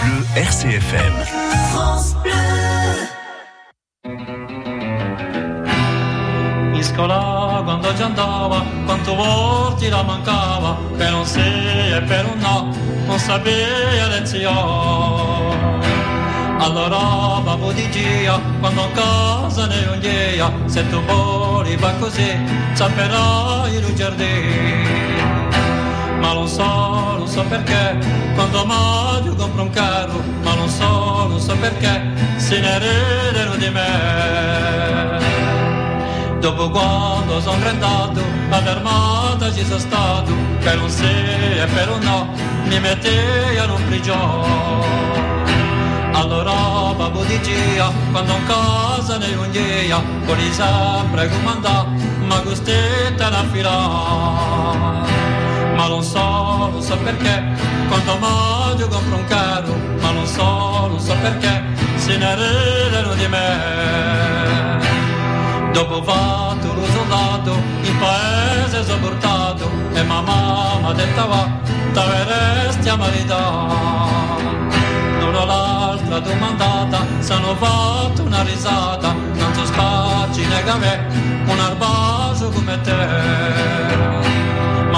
Bleu RCFM. France Bleu. In scuola quando ci andava, quanto volte la mancava, per un sì e per un no, non sapeva lezione. Allora babbo dicia, quando a casa ne ognia, se tu vuoi va così, sapperai il giardino. Ma non so, non so perché, quando Maggio compra un carro, ma non so, non so perché, se ne ridono di me. Dopo quando sono andato all'armata ci sono stato, per un sì e per un no, mi mettevano in prigione. Allora babbo diceva, quando in casa ne ognia, vuoi sempre comandare, ma costetta la fila. Ma non so, non so perché, quando Maggio compra un carro, ma non so, non so perché, se ne ridono di me. Dopo fatto lo soldato, il paese sono portato, e mamma mi ha detto va, t'avresti a maritare l'una l'altra domandata, sono fatto una risata, non so spacci nega me, un arbaso come te.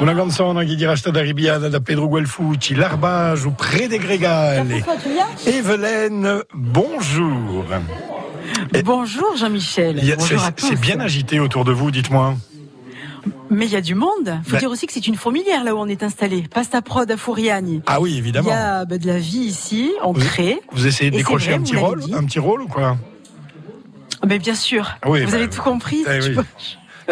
Una canzone che dirà stata ribiata da Pedro Guelfucci, l'arbage ou près des Grégales. Evelyne, bonjour. Et- Bonjour Jean-Michel. Il C'est bien agité autour de vous, dites-moi. Mais il y a du monde. Faut Ben- dire aussi que c'est une fourmilière là où on est installé. Pasta Prod à Fouriagne. Ah oui, Il y évidemment. a ben, de la vie ici, on Vous- crée. Vous essayez de décrocher vrai, un petit rôle, un petit rôle ou quoi? Mais bien sûr. Ah oui, vous bah, avez tout compris. eh oui.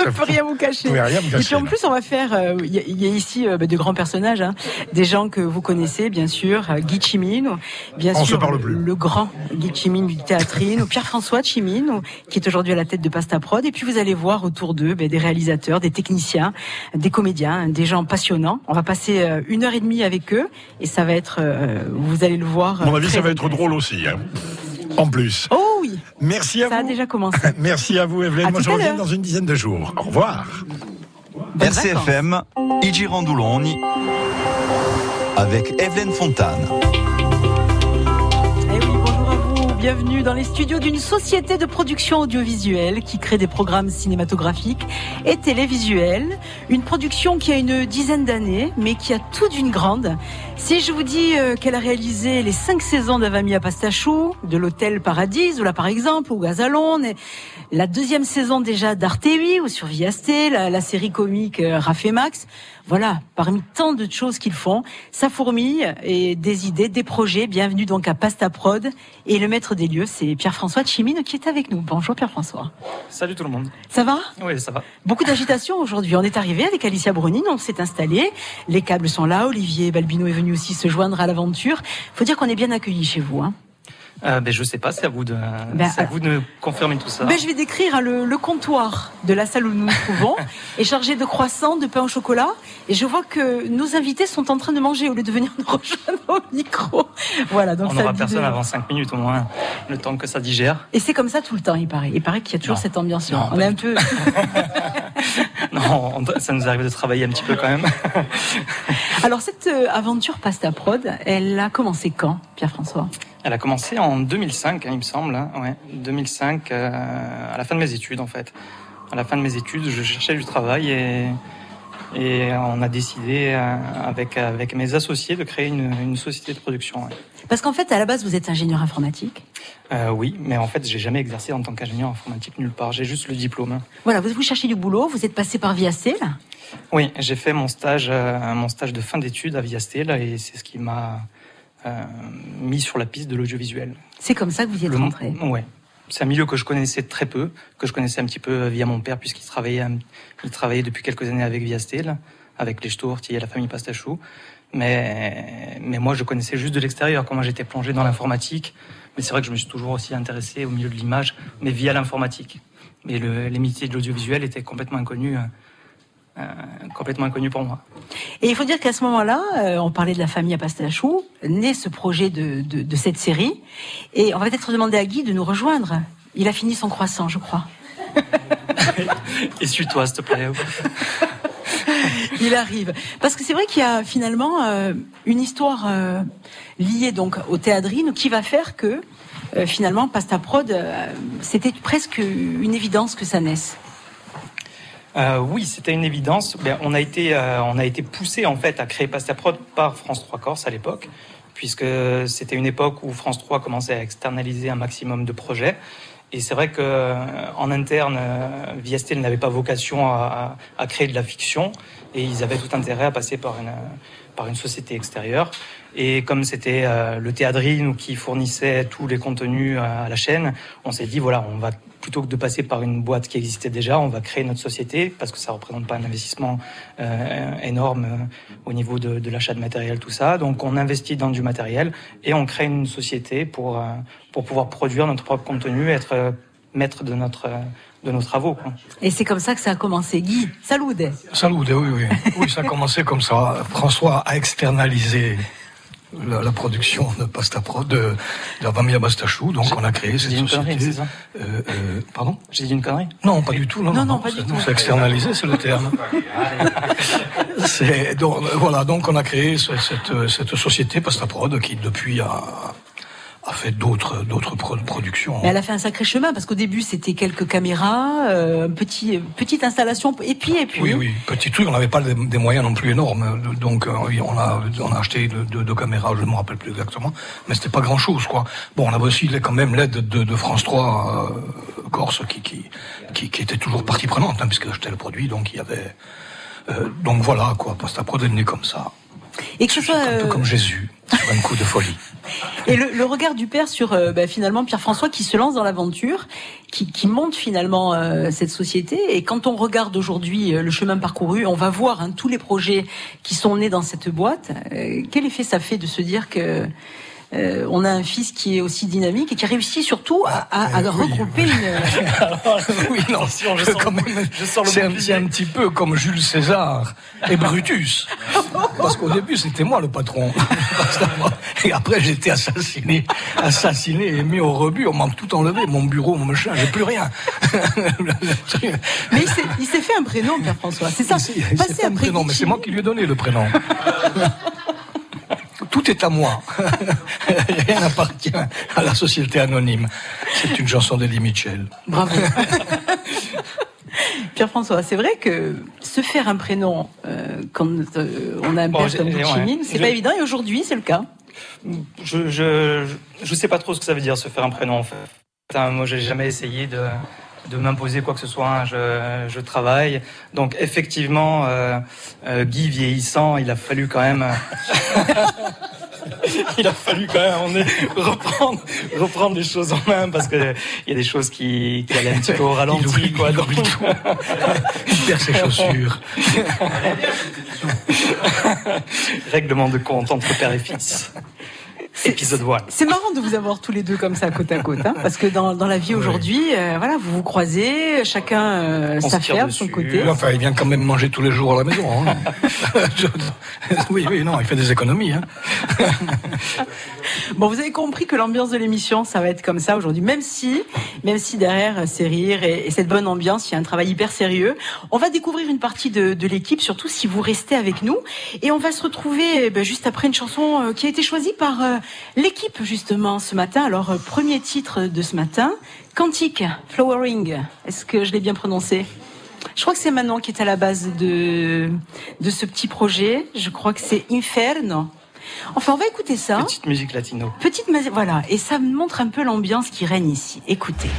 ne peux rien vous cacher. Rien me Et puis en plus, on va faire. euh, Il y, a- il y a ici euh, ben, de grands personnages, hein. des gens que vous connaissez, bien sûr. euh, Guy Chimine, bien On sûr. se parle plus. Le grand Guy Chimine du théâtrine, ou Pierre-François Chimine, qui est aujourd'hui à la tête de Pasta Prod. Et puis vous allez voir autour d'eux ben, des réalisateurs, des techniciens, des comédiens, des gens passionnants. On va passer une heure et demie avec eux, et ça va être. vous allez le voir. À mon avis, ça va être drôle aussi. hein. En plus. Oh Merci à ça a vous. déjà commencé. Merci à vous, Evelyne. À Moi, je reviens dans une dizaine de jours. Au revoir. RCFM, I Girandoloni, avec Evelyne Fontane. Bienvenue dans les studios d'une société de production audiovisuelle qui crée des programmes cinématographiques et télévisuels. Une production qui a une dizaine d'années, mais qui a tout d'une grande. Si je vous dis euh, qu'elle a réalisé les cinq saisons d'Avamia Pastachou, de l'Hôtel Paradis, ou là par exemple, ou Gazalone, et la deuxième saison déjà d'Arte 8 ou sur Viasté, la, la série comique euh, et Max. Voilà, parmi tant de choses qu'ils font, ça fourmille et des idées, des projets. Bienvenue donc à Pasta Prod. Et le maître des lieux, c'est Pierre-François Chimine qui est avec nous. Bonjour Pierre-François. Salut tout le monde. Ça va? Oui, ça va. Beaucoup d'agitation aujourd'hui. On est arrivé avec Alicia Brunin, on s'est installé. Les câbles sont là. Olivier Balbino est venu aussi se joindre à l'aventure. Faut dire qu'on est bien accueillis chez vous. Hein. Euh, ben, je sais pas, c'est à vous de, Ben, c'est à vous de confirmer tout ça. Ben, je vais décrire hein, le, le comptoir de la salle où nous nous trouvons est chargé de croissants, de pain au chocolat. Et je vois que nos invités sont en train de manger au lieu de venir nous rejoindre au micro. Voilà, donc On n'aura personne de- avant 5 minutes au moins, le temps que ça digère. Et c'est comme ça tout le temps, il paraît. Il paraît qu'il y a toujours Non. cette ambiance-là. Non, On est un peu. Non, on- ça nous arrive de travailler un petit peu quand même. Alors cette euh, aventure Pasta Prod, elle a commencé quand, Pierre-François? Elle a commencé en 2005, hein, il me semble. hein, Ouais, 2005, euh, à la fin de mes études en fait. À la fin de mes études, je cherchais du travail et, et on a décidé euh, avec, avec mes associés de créer une, une société de production. ouais. Parce qu'en fait, à la base, vous êtes ingénieur informatique. Euh, oui, mais en fait, j'ai jamais exercé en tant qu'ingénieur informatique nulle part. J'ai juste le diplôme. Voilà, vous, vous cherchez du boulot, vous êtes passé par Viasté, là. Oui, j'ai fait mon stage, euh, mon stage de fin d'études à Viastel et c'est ce qui m'a mis sur la piste de l'audiovisuel. C'est comme ça que vous y êtes Le- rentré. Ouais. C'est un milieu que je connaissais très peu, que je connaissais un petit peu via mon père puisqu'il travaillait, il travaillait depuis quelques années avec Viastel, avec les Stourti et la famille Pastachou. Mais, mais moi, je connaissais juste de l'extérieur. Moi j'étais plongé dans l'informatique, Mais c'est vrai que je me suis toujours aussi intéressé au milieu de l'image, mais via l'informatique. Mais les métiers de l'audiovisuel étaient complètement inconnus. Euh, complètement inconnu pour moi. Et il faut dire qu'à ce moment-là, euh, on parlait de la famille à Pastachou, naît ce projet de, de, cette série, et on va peut-être demander à Guy de nous rejoindre. Il a fini son croissant, je crois. Essuie-toi, s'il te plaît. il arrive. Parce que c'est vrai qu'il y a finalement euh, une histoire liée donc au théâtrine qui va faire que finalement Pasta Prod, c'était presque une évidence que ça naisse. Euh, oui, c'était une évidence. Ben, on a été, euh, été poussé en fait à créer Pastaprod par France 3 Corse à l'époque, puisque c'était une époque où France 3 commençait à externaliser un maximum de projets. Et c'est vrai que euh, en interne, Viestel n'avait pas vocation à, à, créer de la fiction, et ils avaient tout intérêt à passer par une, par une société extérieure. Et comme c'était le Théâdrine qui fournissait tous les contenus à la chaîne, on s'est dit voilà, on va plutôt que de passer par une boîte qui existait déjà, on va créer notre société parce que ça représente pas un investissement euh, énorme euh, au niveau de, l'achat de matériel, tout ça. Donc on investit dans du matériel et on crée une société pour euh, pour pouvoir produire notre propre contenu, être maître de notre de nos travaux. Et c'est comme ça que ça a commencé. Guy, salude. Salude, oui, oui. Oui, ça a commencé comme ça. François a externalisé la, la, production de pasta pro de, de la famille Bastachou. Donc on a créé cette société. Connerie, ça euh, euh, pardon J'ai dit une connerie Non, pas du tout. Non, non, non, pas du tout. C'est externalisé, c'est le terme. c'est donc voilà. Donc on a créé cette, cette société Pasta Prod qui depuis a a fait d'autres d'autres productions. elle a fait un sacré chemin parce qu'au début c'était quelques caméras, euh, petit petite installation et puis et puis. Oui oui, petit truc. On n'avait pas des, moyens non plus énormes, donc euh, on a on a acheté deux, caméras, je ne me rappelle plus exactement, mais c'était pas grand chose quoi. Bon, on avait aussi quand même l'aide de, de, France 3 euh, Corse qui, qui, qui qui était toujours partie prenante hein, puisque j'étais le produit, donc il y avait euh, donc voilà quoi. Posta Prod est né comme ça. Et que ce soit un peu comme Jésus, un coup de folie. Et le, le, regard du père sur euh, bah, finalement Pierre-François qui se lance dans l'aventure, qui, qui, monte finalement euh, cette société. Et quand on regarde aujourd'hui euh, le chemin parcouru, on va voir hein, tous les projets qui sont nés dans cette boîte. quel effet ça fait de se dire que euh, on a un fils qui est aussi dynamique et qui a réussi surtout à, à, euh, regrouper une. oui, non, je quand même, c'est un, un, petit peu comme Jules César et Brutus, parce qu'au début c'était moi le patron, et après j'ai été assassiné, assassiné et mis au rebut. On m'a tout enlevé, mon bureau, mon machin, j'ai plus rien. mais il s'est fait un prénom, Pierre François. C'est ça. Il s'est fait un prénom, mais c'est moi qui lui ai donné le prénom tout est à moi. Rien n'appartient à la société anonyme. C'est une chanson d'Eddie Mitchell. Bravo. Pierre-François, c'est vrai que se faire un prénom euh, quand euh, on a un père comme Chimine, c'est pas évident et aujourd'hui c'est le cas. Je, je je sais pas trop ce que ça veut dire se faire un prénom en fait. Moi j'ai jamais essayé de de m'imposer quoi que ce soit. Je, je travaille. Donc effectivement, euh, euh, Guy vieillissant, il a fallu quand même. il a fallu quand même reprendre, reprendre les choses en main parce que il y a des choses qui, qui allaient un petit peu au ralenti. quoi, il, il perd ses chaussures. Règlement de compte entre père et fils. Épisode C'est marrant de vous avoir tous les deux comme ça côte à côte, hein, parce que dans, dans la vie aujourd'hui, euh, voilà, vous vous croisez, chacun euh, s'affaire de son côté. enfin, il vient quand même manger tous les jours à la maison. Hein. oui, oui, non, il fait des économies. Hein. bon, vous avez compris que l'ambiance de l'émission, ça va être comme ça aujourd'hui, même si, même si derrière c'est rire et, cette bonne ambiance, il y a un travail hyper sérieux. On va découvrir une partie de, de l'équipe, surtout si vous restez avec nous, et on va se retrouver eh ben, juste après une chanson euh, qui a été choisie par euh, L'équipe, justement, ce matin, alors, euh, premier titre de ce matin, Quantique, Flowering. Est-ce que je l'ai bien prononcé? Je crois que c'est Manon qui est à la base de, de ce petit projet. Je crois que c'est Inferno. Enfin, on va écouter ça. Petite musique latino. Petite musique, voilà. Et ça montre un peu l'ambiance qui règne ici. Écoutez.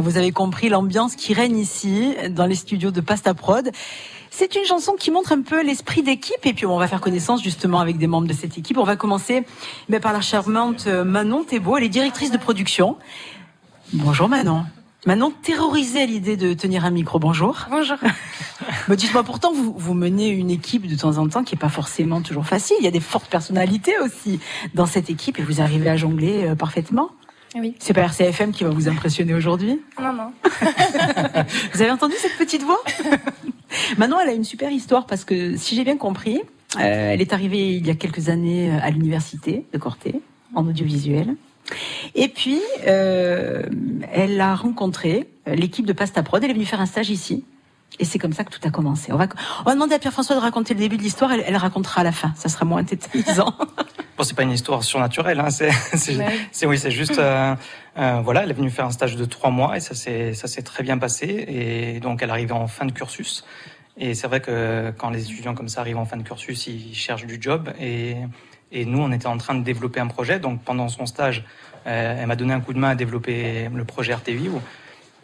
Ah, vous avez compris l'ambiance qui règne ici, dans les studios de Pasta Prod. C'est une chanson qui montre un peu l'esprit d'équipe et puis on va faire connaissance justement avec des membres de cette équipe. On va commencer mais par la charmante euh, Manon Thébault, elle est directrice de production. Bonjour Manon. Manon, terrorisée à l'idée de tenir un micro. Bonjour. Bonjour. Mais dites-moi, pourtant, vous, vous menez une équipe de temps en temps qui est pas forcément toujours facile. Il y a des fortes personnalités aussi dans cette équipe et vous arrivez à jongler euh, parfaitement. Oui. C'est pas RCFM qui va vous impressionner aujourd'hui. Non, non. Vous avez entendu cette petite voix Manon, elle a une super histoire parce que, si j'ai bien compris, euh, elle est arrivée il y a quelques années à l'université de Corté, en audiovisuel. Et puis, euh, elle a rencontré l'équipe de Pasta Prod. Elle est venue faire un stage ici. Et c'est comme ça que tout a commencé. On va, on va demander à Pierre-François de raconter le début de l'histoire. Elle, elle racontera à la fin. Ça sera moins tétanisant. Bon, c'est pas une histoire surnaturelle, hein. c'est, Ouais. oui, c'est juste, euh, euh, voilà, elle est venue faire un stage de trois mois et ça s'est, ça s'est très bien passé et donc elle arrive en fin de cursus. Et c'est vrai que quand les étudiants comme ça arrivent en fin de cursus, ils cherchent du job et, et nous, on était en train de développer un projet. Donc pendant son stage, euh, elle m'a donné un coup de main à développer le projet RTVI.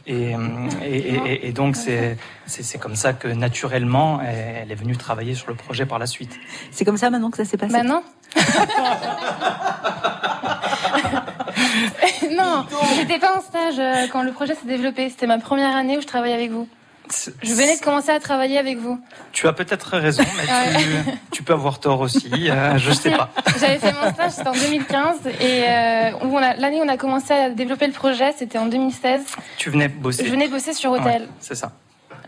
Et, euh, et, et- et donc c'est, comme ça que naturellement, elle, est venue travailler sur le projet par la suite. C'est comme ça maintenant que ça s'est passé? Non. non, j'étais pas en stage euh, quand le projet s'est développé. C'était ma première année où je travaillais avec vous. Je venais de commencer à travailler avec vous. Tu as peut-être raison, mais tu, tu peux avoir tort aussi. euh, je sais pas. J'avais fait mon stage, c'était en 2015. Et euh, l'année où on a commencé à développer le projet, c'était en 2016. Tu venais bosser. Je venais bosser sur Ouais, Hôtel. c'est ça.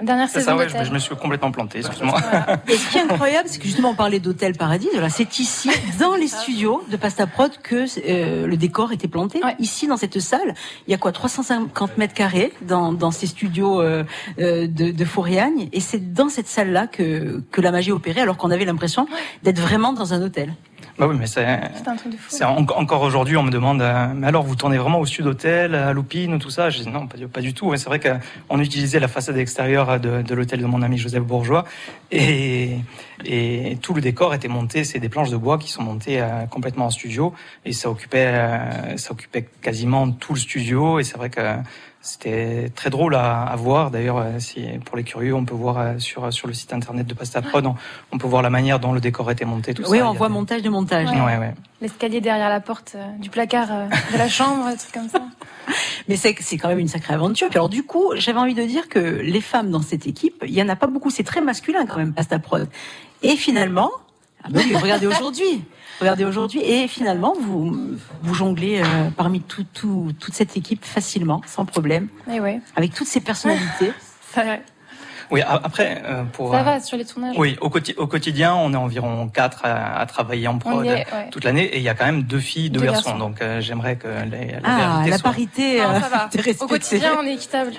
Dernière C'est saison ça, ouais, je, d'Hôtel. je me suis complètement planté, excuse-moi. Et ce qui est incroyable, c'est que justement on parlait d'hôtel paradis. Voilà, c'est ici, dans les studios de Pasta Prod, que euh, le décor était planté. Ouais. Ici, dans cette salle, il y a quoi 350 mètres carrés dans, dans ces studios euh, euh, de, de Fouriagne. Et c'est dans cette salle-là que, que la magie opérait, alors qu'on avait l'impression d'être vraiment dans un hôtel. Bah oui, mais c'est. Un truc de fou. C'est en- encore aujourd'hui, on me demande, euh, mais alors vous tournez vraiment au sud hôtel, à Loupine, ou tout ça? Je dis non, pas, du- pas du tout. C'est vrai qu'on utilisait la façade extérieure de, de l'hôtel de mon ami Joseph Bourgeois, et, et tout le décor était monté. C'est des planches de bois qui sont montées euh, complètement en studio, et ça occupait, euh, ça occupait quasiment tout le studio. Et c'est vrai que c'était très drôle à, à voir. D'ailleurs, euh, si pour les curieux, on peut voir euh, sur sur le site internet de Pasta Prod, on, on peut voir la manière dont le décor était monté. Tout oui, ça. on voit des- montage de montage. Ouais. Ouais, ouais. L'escalier derrière la porte euh, du placard euh, de la chambre, des trucs comme ça. Mais c'est c'est quand même une sacrée aventure. Puis alors du coup, j'avais envie de dire que les femmes dans cette équipe, il y en a pas beaucoup. C'est très masculin quand même, Pasta Prod. Et finalement, ah ben oui, regardez aujourd'hui, regardez aujourd'hui, et finalement vous vous jonglez euh, parmi tout, tout, toute cette équipe facilement, sans problème, ouais, avec toutes ces personnalités. Oui, après, euh, pour. ça euh, va sur les tournages. Oui, au, quoti- au quotidien, on est environ quatre à, à travailler en prod y est, ouais. toute l'année, et il y a quand même deux filles, deux, Deux garçons. garçons. Donc, euh, j'aimerais que les, la Ah, la parité. Euh, ça va. Au quotidien, on est équitable.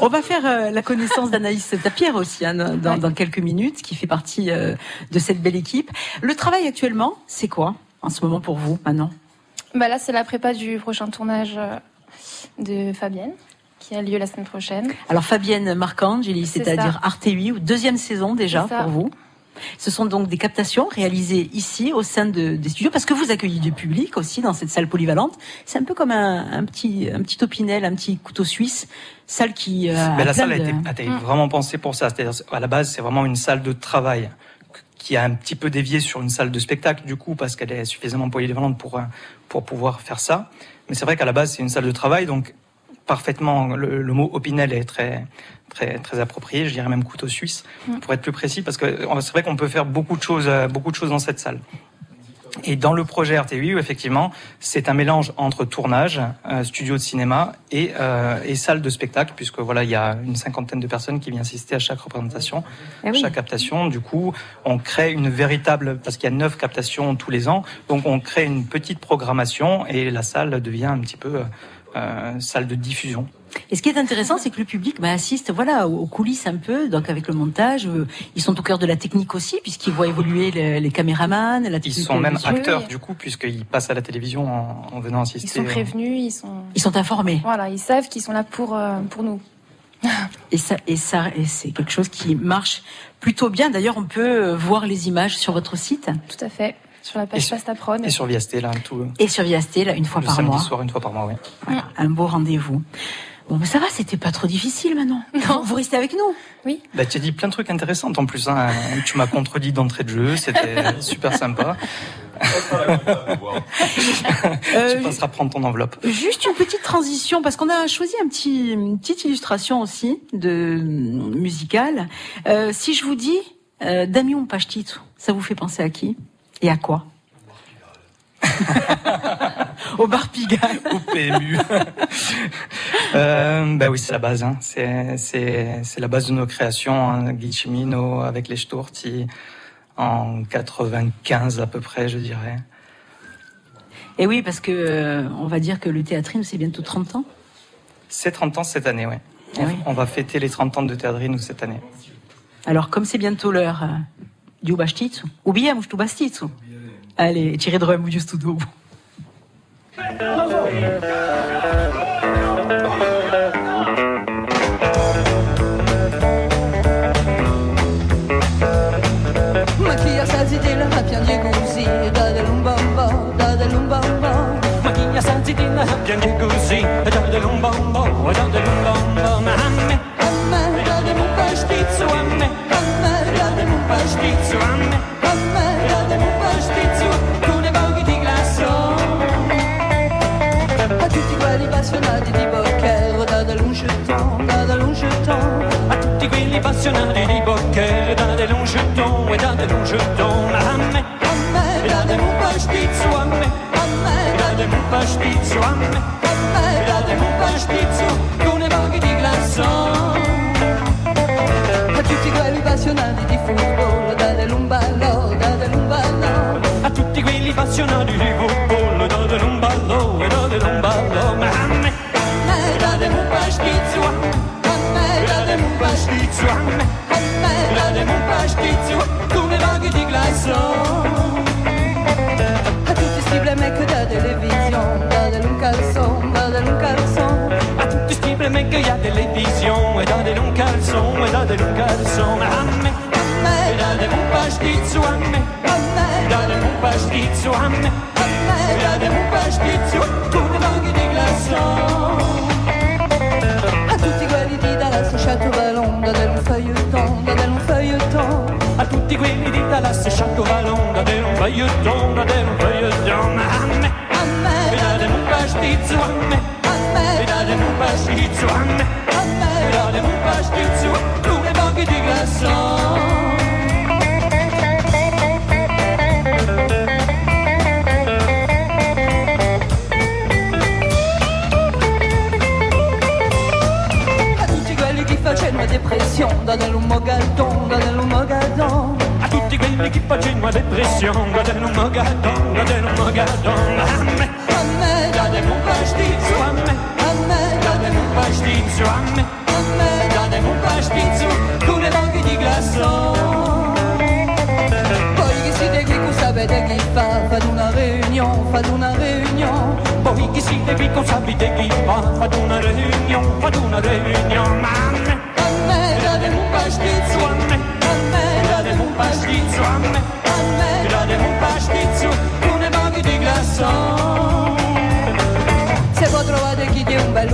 On va faire euh, la connaissance d'Anaïs Tapierre aussi hein, dans, Ouais. dans quelques minutes, qui fait partie euh, de cette belle équipe. Le travail actuellement, c'est quoi en ce moment pour vous maintenant Bah là, c'est la prépa du prochain tournage euh, de Fabienne, qui a lieu la semaine prochaine. Alors Fabienne Marcangeli, C'est c'est-à-dire Arte 8, ou deuxième saison déjà pour vous? Ce sont donc des captations réalisées ici au sein de, des studios parce que vous accueillez du public aussi dans cette salle polyvalente. C'est un peu comme un, un petit un petit opinel, un petit couteau suisse, salle qui. euh, Mais a la salle a été, a été Mm. vraiment pensée pour ça. C'est-à-dire, à la base, c'est vraiment une salle de travail qui a un petit peu dévié sur une salle de spectacle, du coup, parce qu'elle est suffisamment polyvalente pour, euh, pour pouvoir faire ça. Mais c'est vrai qu'à la base, c'est une salle de travail, donc parfaitement, le, le mot opinel est très, très, très approprié, je dirais même couteau suisse, Mm. pour être plus précis, parce que c'est vrai qu'on peut faire beaucoup de choses, euh, beaucoup de choses dans cette salle. Et dans le projet RTU, effectivement, c'est un mélange entre tournage, euh, studio de cinéma et, euh, et salle de spectacle, puisque voilà, il y a une cinquantaine de personnes qui viennent assister à chaque représentation, Eh oui. chaque captation. Du coup, on crée une véritable, parce qu'il y a neuf captations tous les ans, donc on crée une petite programmation et la salle devient un petit peu euh, salle de diffusion. Et ce qui est intéressant, c'est que le public bah, assiste voilà, aux coulisses un peu, donc avec le montage. euh, Ils sont au cœur de la technique aussi, puisqu'ils voient évoluer les, les caméramans, la Ils sont même acteurs, du coup, puisqu'ils passent à la télévision en, en venant assister. Ils sont euh, prévenus, ils sont. Ils sont informés. Voilà, ils savent qu'ils sont là pour, euh, pour nous. Et ça, et ça, et c'est quelque chose qui marche plutôt bien. D'ailleurs, on peut euh, voir les images sur votre site. Tout à fait. Sur la page Pasta Prod. Et sur Viasté, là, tout. Et sur Viasté, là, une fois le par samedi mois. soir, une fois par mois, oui. Voilà, un beau rendez-vous. Bon, mais ça va, c'était pas trop difficile maintenant. Non. Vous restez avec nous. Oui. Bah, tu as dit plein de trucs intéressants en plus. Hein. Tu m'as contredit d'entrée de jeu, c'était super sympa. Euh, tu passeras prendre ton enveloppe. Juste une petite transition parce qu'on a choisi un petit, une petite illustration aussi de musicale. Euh, si je vous dis euh, Damion Pachtit, ça vous fait penser à qui? Et à quoi? Au bar Pigalle. Au PMU. euh, bah oui, c'est la base. Hein. C'est, la base de nos créations. Hein. Guy Chimino avec les Sturti en 95 à peu près, je dirais. Et oui, parce que euh, on va dire que le théâtrine, c'est bientôt 30 ans. C'est 30 ans cette année, ouais. Ah oui. On va fêter les 30 ans de Théâtrine, cette année. Alors, comme c'est bientôt l'heure euh, du Ubastitsu, ubijemo što Ubastitsu. Allez, tirez de studio. Me amme. Da tutti quelli appassionati di bocche Da de un jeton E da de un jeton Ma a me. Amme E da de un pastizzo a me. Amme E da de un pastizzo a me. Amme E da de un pastizzo Con le voghe di glasso. A tutti quelli appassionati di football da de lumballo da de lumballo A tutti quelli appassionati di football glasso a tutti sti da televisione un calzon da de un calzon A tutti sti problemi che ha televisione E date un calzone un calzone. A me un pastizzo a me. Date un pastizzo a me. E date un pastizzo Con le di A tutti del un feuilleton, A tutti quelli di Dallas Chateau Vallon Date un feuilleton Date un feuilleton A me A me, E date un pastizzo a me a E me, date un pastizzo a me a E me date un pastizzo Con le voghe di glasso A tutti quelli che facevano depressione Da un mogadon, da un mogadon quelli che facevano depressione mogadon Date un mogadon. A me A me, pastizzo a me a me, pastizzo a me a me voghe di Poi che si degli che sapete chi fa? Fate una riunione, fate una riunione Poi siete qui con sapete chi fa? Una riunione una riunione a me A me, me a me, Date un pastizzo a me a me Date un di Se trovate bel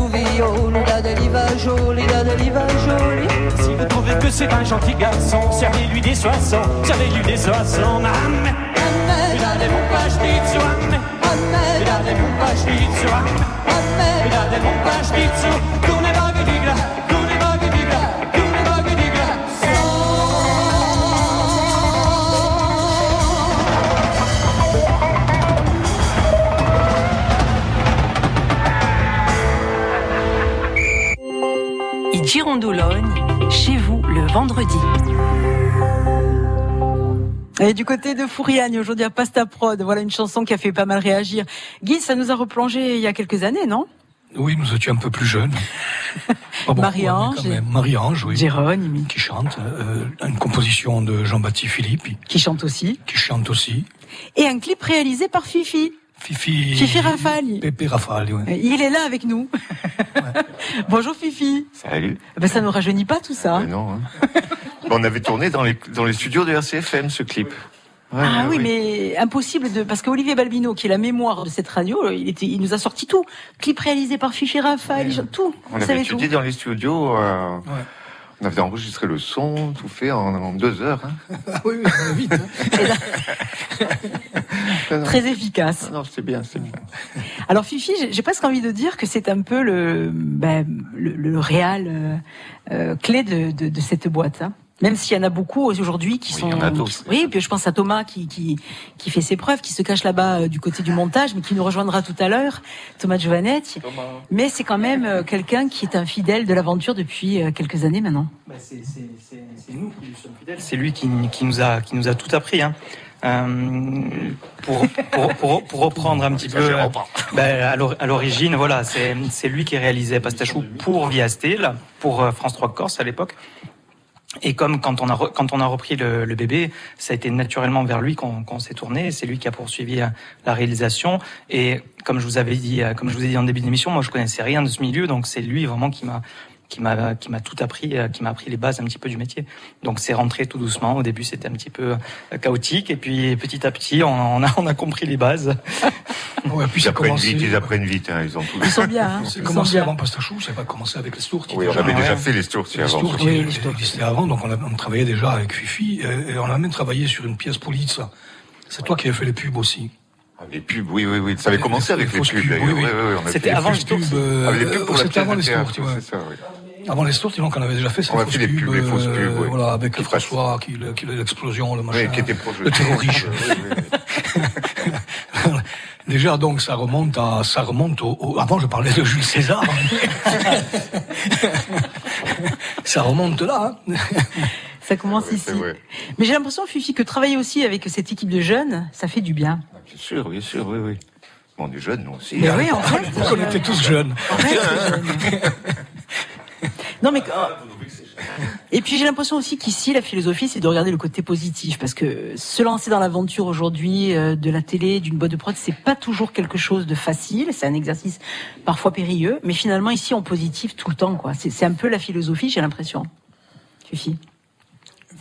Si vous trouvez que c'est un gentil garçon Servez-lui des soissons Servez-lui des soissons Ma a me A me, Date un pastizzo a me a me, Date Le vendredi. Et du côté de Fouriagne, aujourd'hui à Pasta Prod, voilà une chanson qui a fait pas mal réagir. Guy, ça nous a replongé il y a quelques années, non? Oui, nous étions un peu plus jeunes. Ah bon, Marie-Ange ouais. Marie-Ange, oui. Jérôme, Qui chante. euh, une composition de Jean-Baptiste Philippe, qui chante aussi. qui chante aussi. Et un clip réalisé par Fifi. Fifi. Fifi Rafali. Pépé Rafali, oui. Il est là avec nous. Bonjour Fifi. Salut. Ben, ça nous rajeunit pas tout ça. Mais non. hein. on avait tourné dans les, dans les studios de RCFM ce clip. ah oui, mais impossible de parce qu'Olivier Balbino, qui est la mémoire de cette radio, il était, il nous a sorti tout, clip réalisé par Fiché Raphaël, tout. On avait étudié dans les studios. Euh, on avait enregistré le son, tout fait en, deux heures. Hein. Ah oui, oui, vite. Hein. Très efficace. Non, c'est bien, c'est bien. Alors Fifi, j'ai presque envie de dire que c'est un peu le, ben, le, le, réal euh, euh, clé de, de, de, cette boîte. Hein. Même s'il y en a beaucoup aujourd'hui qui oui, sont. Il y en a tous. Oui, puis je pense à Thomas qui, qui, qui fait ses preuves, qui se cache là-bas euh, du côté du montage, mais qui nous rejoindra tout à l'heure, Thomas Giovanetti. Thomas. Mais c'est quand même euh, quelqu'un qui est un fidèle de l'aventure depuis euh, quelques années maintenant. Bah, c'est nous qui sommes fidèles. C'est lui qui, qui, nous a, qui nous a tout appris. Hein. Euh, pour, pour, pour, pour, reprendre un petit peu ben, à l'origine, voilà, c'est lui qui réalisait Pastachou pour Via Steel, pour France 3 Corse à l'époque. Et comme quand on a quand on a repris le, le, bébé, ça a été naturellement vers lui qu'on qu'on s'est tourné. C'est lui qui a poursuivi euh, la réalisation. Et comme je vous avais dit, euh, comme je vous ai dit en début d'émission, moi je connaissais rien de ce milieu, donc c'est lui vraiment qui m'a qui m'a qui m'a tout appris, euh, qui m'a appris les bases un petit peu du métier. Donc c'est rentré tout doucement. Au début c'était un petit peu chaotique et puis petit à petit on, a on a compris les bases. Ouais, puis ils, apprennent vite, ils apprennent vite, hein, ils ont tout. Ils sont bien. Hein. C'est commencé avant Pastachou, c'est pas commencé avec les Stourtis. Oui, on avait déjà fait les Stourtis avant. Les Stourtis existaient avant, donc on, a, on travaillait déjà avec Fifi et, et on a même travaillé sur une pièce police. C'est toi qui as fait les pubs aussi. Ah, les pubs, oui, oui, oui. Ça avait commencé avec les, les pubs, d'ailleurs. Oui, oui. oui, oui, C'était avant les pubs. Euh, ah, les pubs pour C'était avant les Stourtis, ouais. Avant les Stourtis, donc on avait déjà fait fait les pubs, les fausses pubs, euh, oui. voilà, avec qui François, qui, qui l'explosion, le machin, oui, qui était proche le terroriste. Déjà, donc, ça remonte à, ça remonte au, au avant, je parlais de Jules César. ça remonte là. Hein. Ça commence Oui, ici. Mais j'ai l'impression, Fifi, que travailler aussi avec cette équipe de jeunes, ça fait du bien. Bien sûr, bien sûr, oui, oui. Bon, on est jeunes, nous aussi. Mais hein. oui, en fait. On était tous jeunes. En fait, jeune. Non, mais. Et puis j'ai l'impression aussi qu'ici la philosophie c'est de regarder le côté positif parce que se lancer dans l'aventure aujourd'hui euh, de la télé, d'une boîte de prod, c'est pas toujours quelque chose de facile, c'est un exercice parfois périlleux, mais finalement ici on positive tout le temps quoi. C'est c'est un peu la philosophie, j'ai l'impression. Fifi.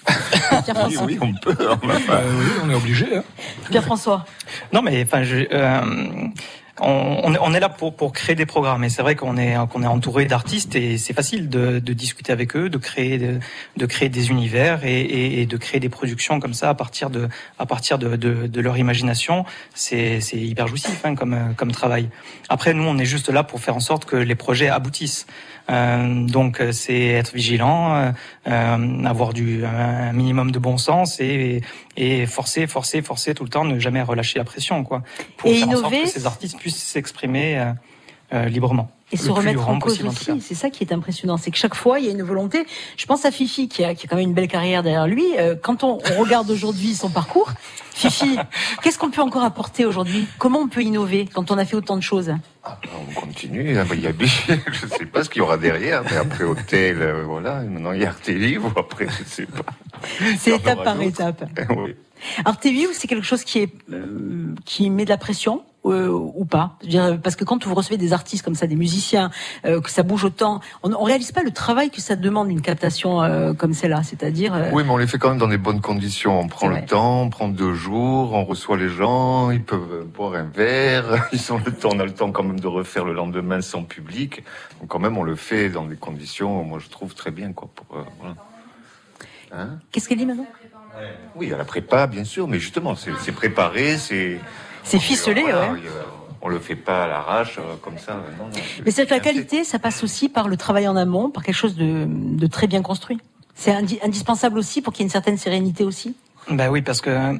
Oui, Pierre-François. oui, on peut. on va pas- Euh, oui, on est obligé. Hein. Pierre-François. Non, mais enfin, je, euh, on, on est- là pour, pour créer des programmes. Et c'est vrai qu'on est qu'on est entouré d'artistes et c'est facile de, de discuter avec eux, de créer de, de créer des univers et, et, et de créer des productions comme ça à partir de à partir de, de, de leur imagination. C'est c'est hyper jouissif hein, comme comme travail. Après, nous, on est juste là pour faire en sorte que les projets aboutissent. Euh, donc c'est être vigilant, euh, euh, avoir du un minimum de bon sens et, et forcer, forcer, forcer tout le temps, ne jamais relâcher la pression, quoi, pour Et faire en sorte innover, que ces artistes puissent s'exprimer euh, euh, librement. Et Le se remettre en cause possible, en aussi, c'est ça qui est impressionnant, c'est que chaque fois il y a une volonté. Je pense à Fifi qui a, qui a quand même une belle carrière derrière lui. Euh, quand on, on regarde aujourd'hui son parcours, Fifi, qu'est-ce qu'on peut encore apporter aujourd'hui? Comment on peut innover quand on a fait autant de choses? Ah, ben, on continue. hein. Il y a, je sais pas ce qu'il y aura derrière, mais après hôtel, euh, voilà. Maintenant, il y a Arte Livre, après, je sais pas. C'est étape par étape. Oui. Alors TV, c'est quelque chose qui est euh, qui met de la pression? Euh, ou pas dire, Parce que quand vous recevez des artistes comme ça, des musiciens, euh, que ça bouge autant, on, on réalise pas le travail que ça demande une captation euh, comme celle-là. C'est-à-dire, euh, Oui, mais on les fait quand même dans des bonnes conditions. On prend le temps, on prend deux jours, on reçoit les gens, ils peuvent boire un verre, ils ont le temps, on a le temps quand même de refaire le lendemain sans public. Donc quand même, on le fait dans des conditions, moi je trouve très bien, quoi. Euh, voilà. Hein? Qu'est-ce qu'elle dit maintenant oui, à la prépa, bien sûr, mais justement, c'est préparé, c'est. C'est ficelé, Voilà, ouais. a- On le fait pas à l'arrache, euh, comme ça. Non, non, Mais c'est que la fait. qualité, ça passe aussi par le travail en amont, par quelque chose de, de très bien construit. C'est indi- indispensable aussi pour qu'il y ait une certaine sérénité aussi. Ben oui, parce que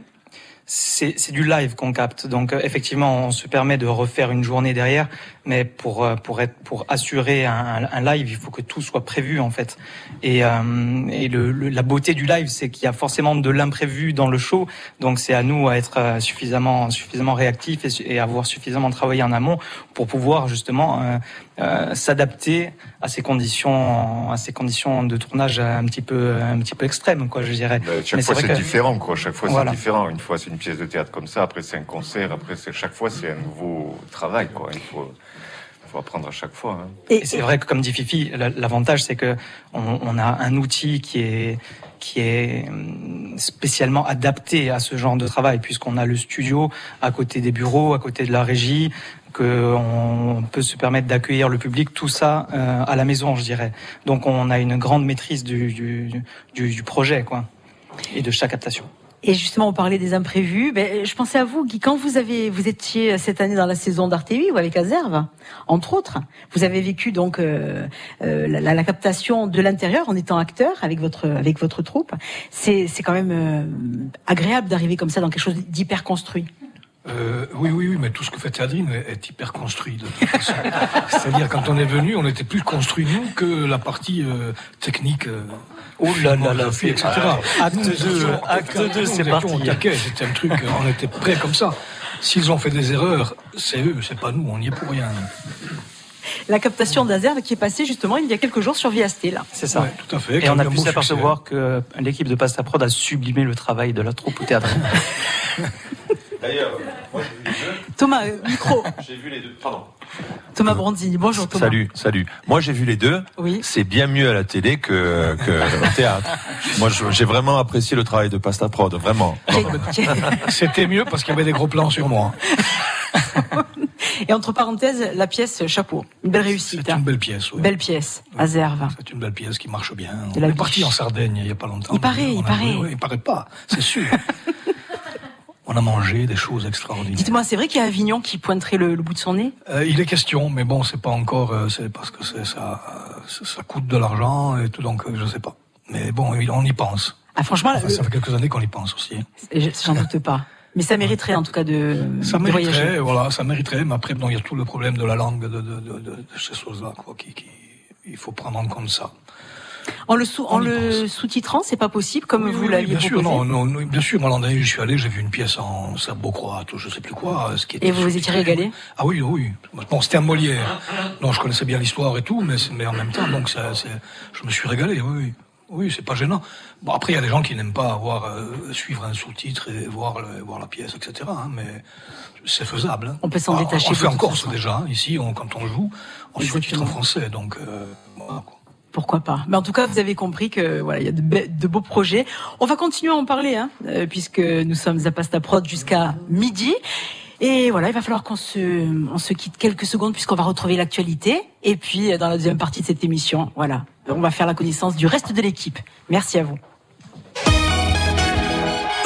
c'est du live qu'on capte. Donc euh, effectivement, on se permet de refaire une journée derrière, mais pour euh, pour être pour assurer un, live, il faut que tout soit prévu en fait. Et euh, et le, le- la beauté du live, c'est qu'il y a forcément de l'imprévu dans le show. Donc c'est à nous à être euh, suffisamment suffisamment réactifs et avoir suffisamment travaillé en amont pour pouvoir justement euh, euh, s'adapter à ces conditions à ces conditions de tournage un petit peu un petit peu extrêmes quoi, je dirais. Ben, chaque Mais fois c'est que- différent, quoi. Chaque fois Voilà. c'est différent. Une fois c'est une pièce de théâtre comme ça, après c'est un concert, après c'est chaque fois c'est un nouveau travail, quoi. Il faut, il faut apprendre à chaque fois. hein. Et c'est vrai que comme dit Fifi, la- l'avantage c'est que on, on a un outil qui est qui est hum, spécialement adapté à ce genre de travail, puisqu'on a le studio à côté des bureaux, à côté de la régie, qu'on peut se permettre d'accueillir le public, tout ça euh, à la maison, je dirais. Donc on a une grande maîtrise du, projet, quoi, et de chaque captation. Et justement, on parlait des imprévus. Ben, je pensais à vous, Guy, quand vous étiez cette année dans la saison d'Artévi ou avec Azerve, entre autres, vous avez vécu donc euh, euh, la, captation de l'intérieur en étant acteur avec votre troupe. C'est quand même euh, agréable d'arriver comme ça dans quelque chose d'hyper construit. Euh, oui, oui, oui, mais tout ce que fait Théadrine est hyper construit. de toute façon. C'est-à-dire, quand on est venu, on était plus construit, nous, que la partie euh, technique. Euh, oh là là là, etc. Acte 2, acte 2, c'est parti. C'était un truc, on était prêts comme ça. S'ils ont fait des erreurs, c'est eux, c'est pas nous, on n'y est pour rien. La captation d'Azerve qui est passée justement il y a quelques jours sur Viasté, là. C'est ça. Ouais, tout à fait. Et on a pu s'apercevoir que l'équipe de Pasta Prod a sublimé le travail de la troupe Théadrine. D'ailleurs, moi j'ai vu les deux. Thomas, euh, micro. J'ai vu les deux. Pardon. Thomas Brandini, bonjour Thomas. Salut, salut. Moi j'ai vu les deux. Oui. C'est bien mieux à la télé que, que au théâtre. Moi j'ai vraiment apprécié le travail de Pasta Prod, vraiment. C'était mieux parce qu'il y avait des gros plans sur moi. Et entre parenthèses, la pièce chapeau, une belle réussite. C'est une belle pièce. Oui. Belle pièce, Azerve. C'est une belle pièce qui marche bien. De On est biche. parti en Sardaigne il y a pas longtemps. Il paraît, il a- paraît. oui, il paraît pas, c'est sûr. On a mangé des choses extraordinaires. Dites-moi, c'est vrai qu'il y a Avignon qui pointerait le, le bout de son nez? Euh, il est question, mais bon, c'est pas encore, euh, c'est parce que ça, ça, ça coûte de l'argent et tout, donc euh, je sais pas. Mais bon, on y pense. Ah franchement, Enfin, le- ça fait quelques années qu'on y pense aussi. je- j'en doute pas. Mais ça mériterait en tout cas de, Ça de voyager. mériterait, voilà, ça mériterait, mais après, bon, il y a tout le problème de la langue, de, de, de, de, de ces choses-là, quoi, qui, qui, il faut prendre en compte ça. En le, sous, en le sous-titrant, c'est pas possible comme Oui, vous oui, l'aviez bien sûr, proposé non, non, non, bien sûr, moi l'an dernier, je suis allé, j'ai vu une pièce en serbo-croate, ou je sais plus quoi, ce qui était Et vous vous étiez régalé Ah oui, oui. Bon, c'était un Molière. Non, je connaissais bien l'histoire et tout, mais, en même temps, donc ça, je me suis régalé, oui, oui. Oui, c'est pas gênant. Bon, après, il y a des gens qui n'aiment pas avoir, euh, suivre un sous-titre et voir, le- voir la pièce, etc. hein, mais c'est faisable. hein. On peut s'en Ah, détacher On le fait en Corse déjà. hein. Ici, on, quand on joue, on sous-titre en français. Donc, euh, voilà, quoi. Pourquoi pas Mais en tout cas, vous avez compris que voilà, il y a de, be- de beaux projets. On va continuer à en parler, hein, euh, puisque nous sommes à Pasta Prod jusqu'à midi. Et voilà, il va falloir qu'on se, on se quitte quelques secondes puisqu'on va retrouver l'actualité. Et puis, euh, dans la deuxième partie de cette émission, voilà, on va faire la connaissance du reste de l'équipe. Merci à vous.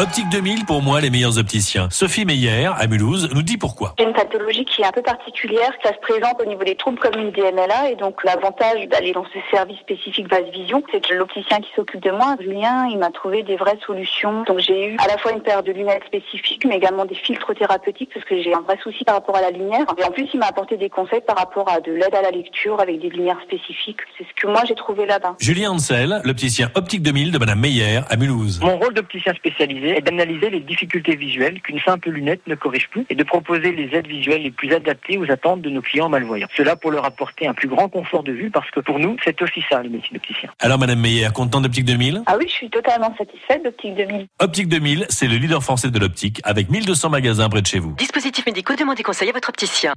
Optique 2000, pour moi, les meilleurs opticiens. Sophie Meyer, à Mulhouse, nous dit pourquoi. J'ai une pathologie qui est un peu particulière. Ça se présente au niveau des troubles comme une DMLA. Et donc, l'avantage d'aller dans ce service spécifique Basse Vision, c'est que l'opticien qui s'occupe de moi, Julien, il m'a trouvé des vraies solutions. Donc, j'ai eu à la fois une paire de lunettes spécifiques, mais également des filtres thérapeutiques parce que j'ai un vrai souci par rapport à la lumière. Et en plus, il m'a apporté des conseils par rapport à de l'aide à la lecture avec des lumières spécifiques. C'est ce que moi, j'ai trouvé là-bas. Julien Hansel, l'opticien Optique 2000 de Madame Meyer, à Mulhouse. Mon rôle d'opticien spécialisé est d'analyser les difficultés visuelles qu'une simple lunette ne corrige plus et de proposer les aides visuelles les plus adaptées aux attentes de nos clients malvoyants. Cela pour leur apporter un plus grand confort de vue parce que pour nous, c'est aussi ça le métier d'opticien. Alors Madame Meyer, content d'Optique 2000 Ah oui, je suis totalement satisfaite d'Optique 2000. Optique 2000, c'est le leader français de l'optique, avec 1200 magasins près de chez vous. Dispositifs médicaux, demandez conseil à votre opticien.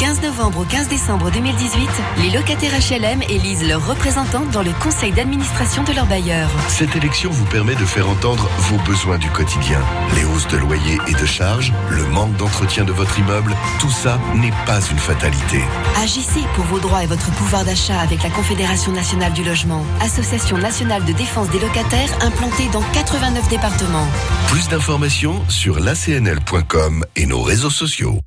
Du 15 novembre au 15 décembre 2018, les locataires HLM élisent leurs représentants dans le conseil d'administration de leur bailleur. Cette élection vous permet de faire entendre vos besoins du quotidien. Les hausses de loyer et de charges, le manque d'entretien de votre immeuble, tout ça n'est pas une fatalité. Agissez pour vos droits et votre pouvoir d'achat avec la Confédération nationale du logement, association nationale de défense des locataires implantée dans 89 départements. Plus d'informations sur lacnl.com et nos réseaux sociaux.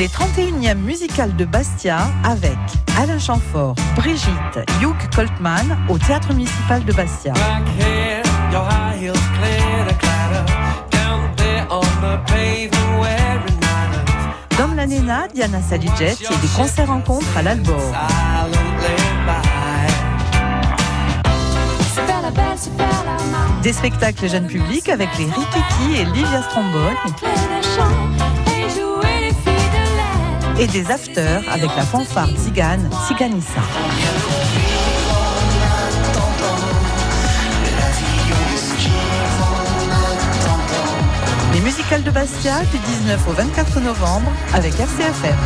Les 31e musicales de Bastia avec Alain Chamfort, Brigitte, Hugh Coltman au Théâtre municipal de Bastia. Dom la Nena, Diana Salijet et des concerts rencontres à l'Albor. Des spectacles jeunes publics avec les Rikiki et Livia Stromboli. Et des afters avec la fanfare tzigane Tsiganissa. Les musicales de Bastia du 19 au 24 novembre avec RCFM.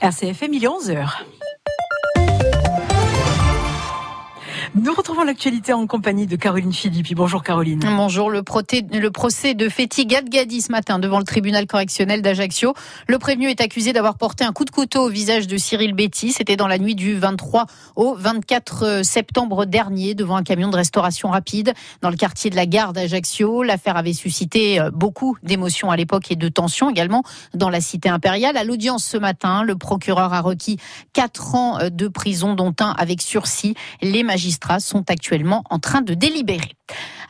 RCFM, il est 11h. Nous retrouvons l'actualité en compagnie de Caroline Philippi. Bonjour Caroline. Bonjour. Le, procès de Fethi Gadgadi ce matin devant le tribunal correctionnel d'Ajaccio. Le prévenu est accusé d'avoir porté un coup de couteau au visage de Cyril Betty. C'était dans la nuit du 23 au 24 septembre dernier devant un camion de restauration rapide dans le quartier de la gare d'Ajaccio. L'affaire avait suscité euh, beaucoup d'émotions à l'époque et de tensions également dans la cité impériale. À l'audience ce matin, le procureur a requis quatre ans de prison dont un avec sursis. Les magistrats sont actuellement en train de délibérer.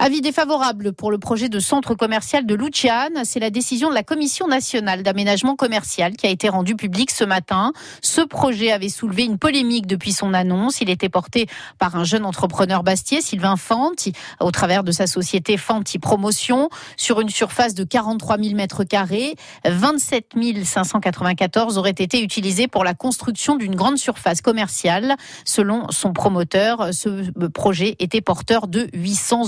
Avis défavorable pour le projet de centre commercial de Luciane. C'est la décision de la Commission nationale d'aménagement commercial qui a été rendue publique ce matin. Ce projet avait soulevé une polémique depuis son annonce. Il était porté par un jeune entrepreneur bastier, Sylvain Fanti, au travers de sa société Fanti Promotion, sur une surface de 43 000 mètres carrés. 27 594 auraient été utilisés pour la construction d'une grande surface commerciale. Selon son promoteur, ce projet était porteur de 800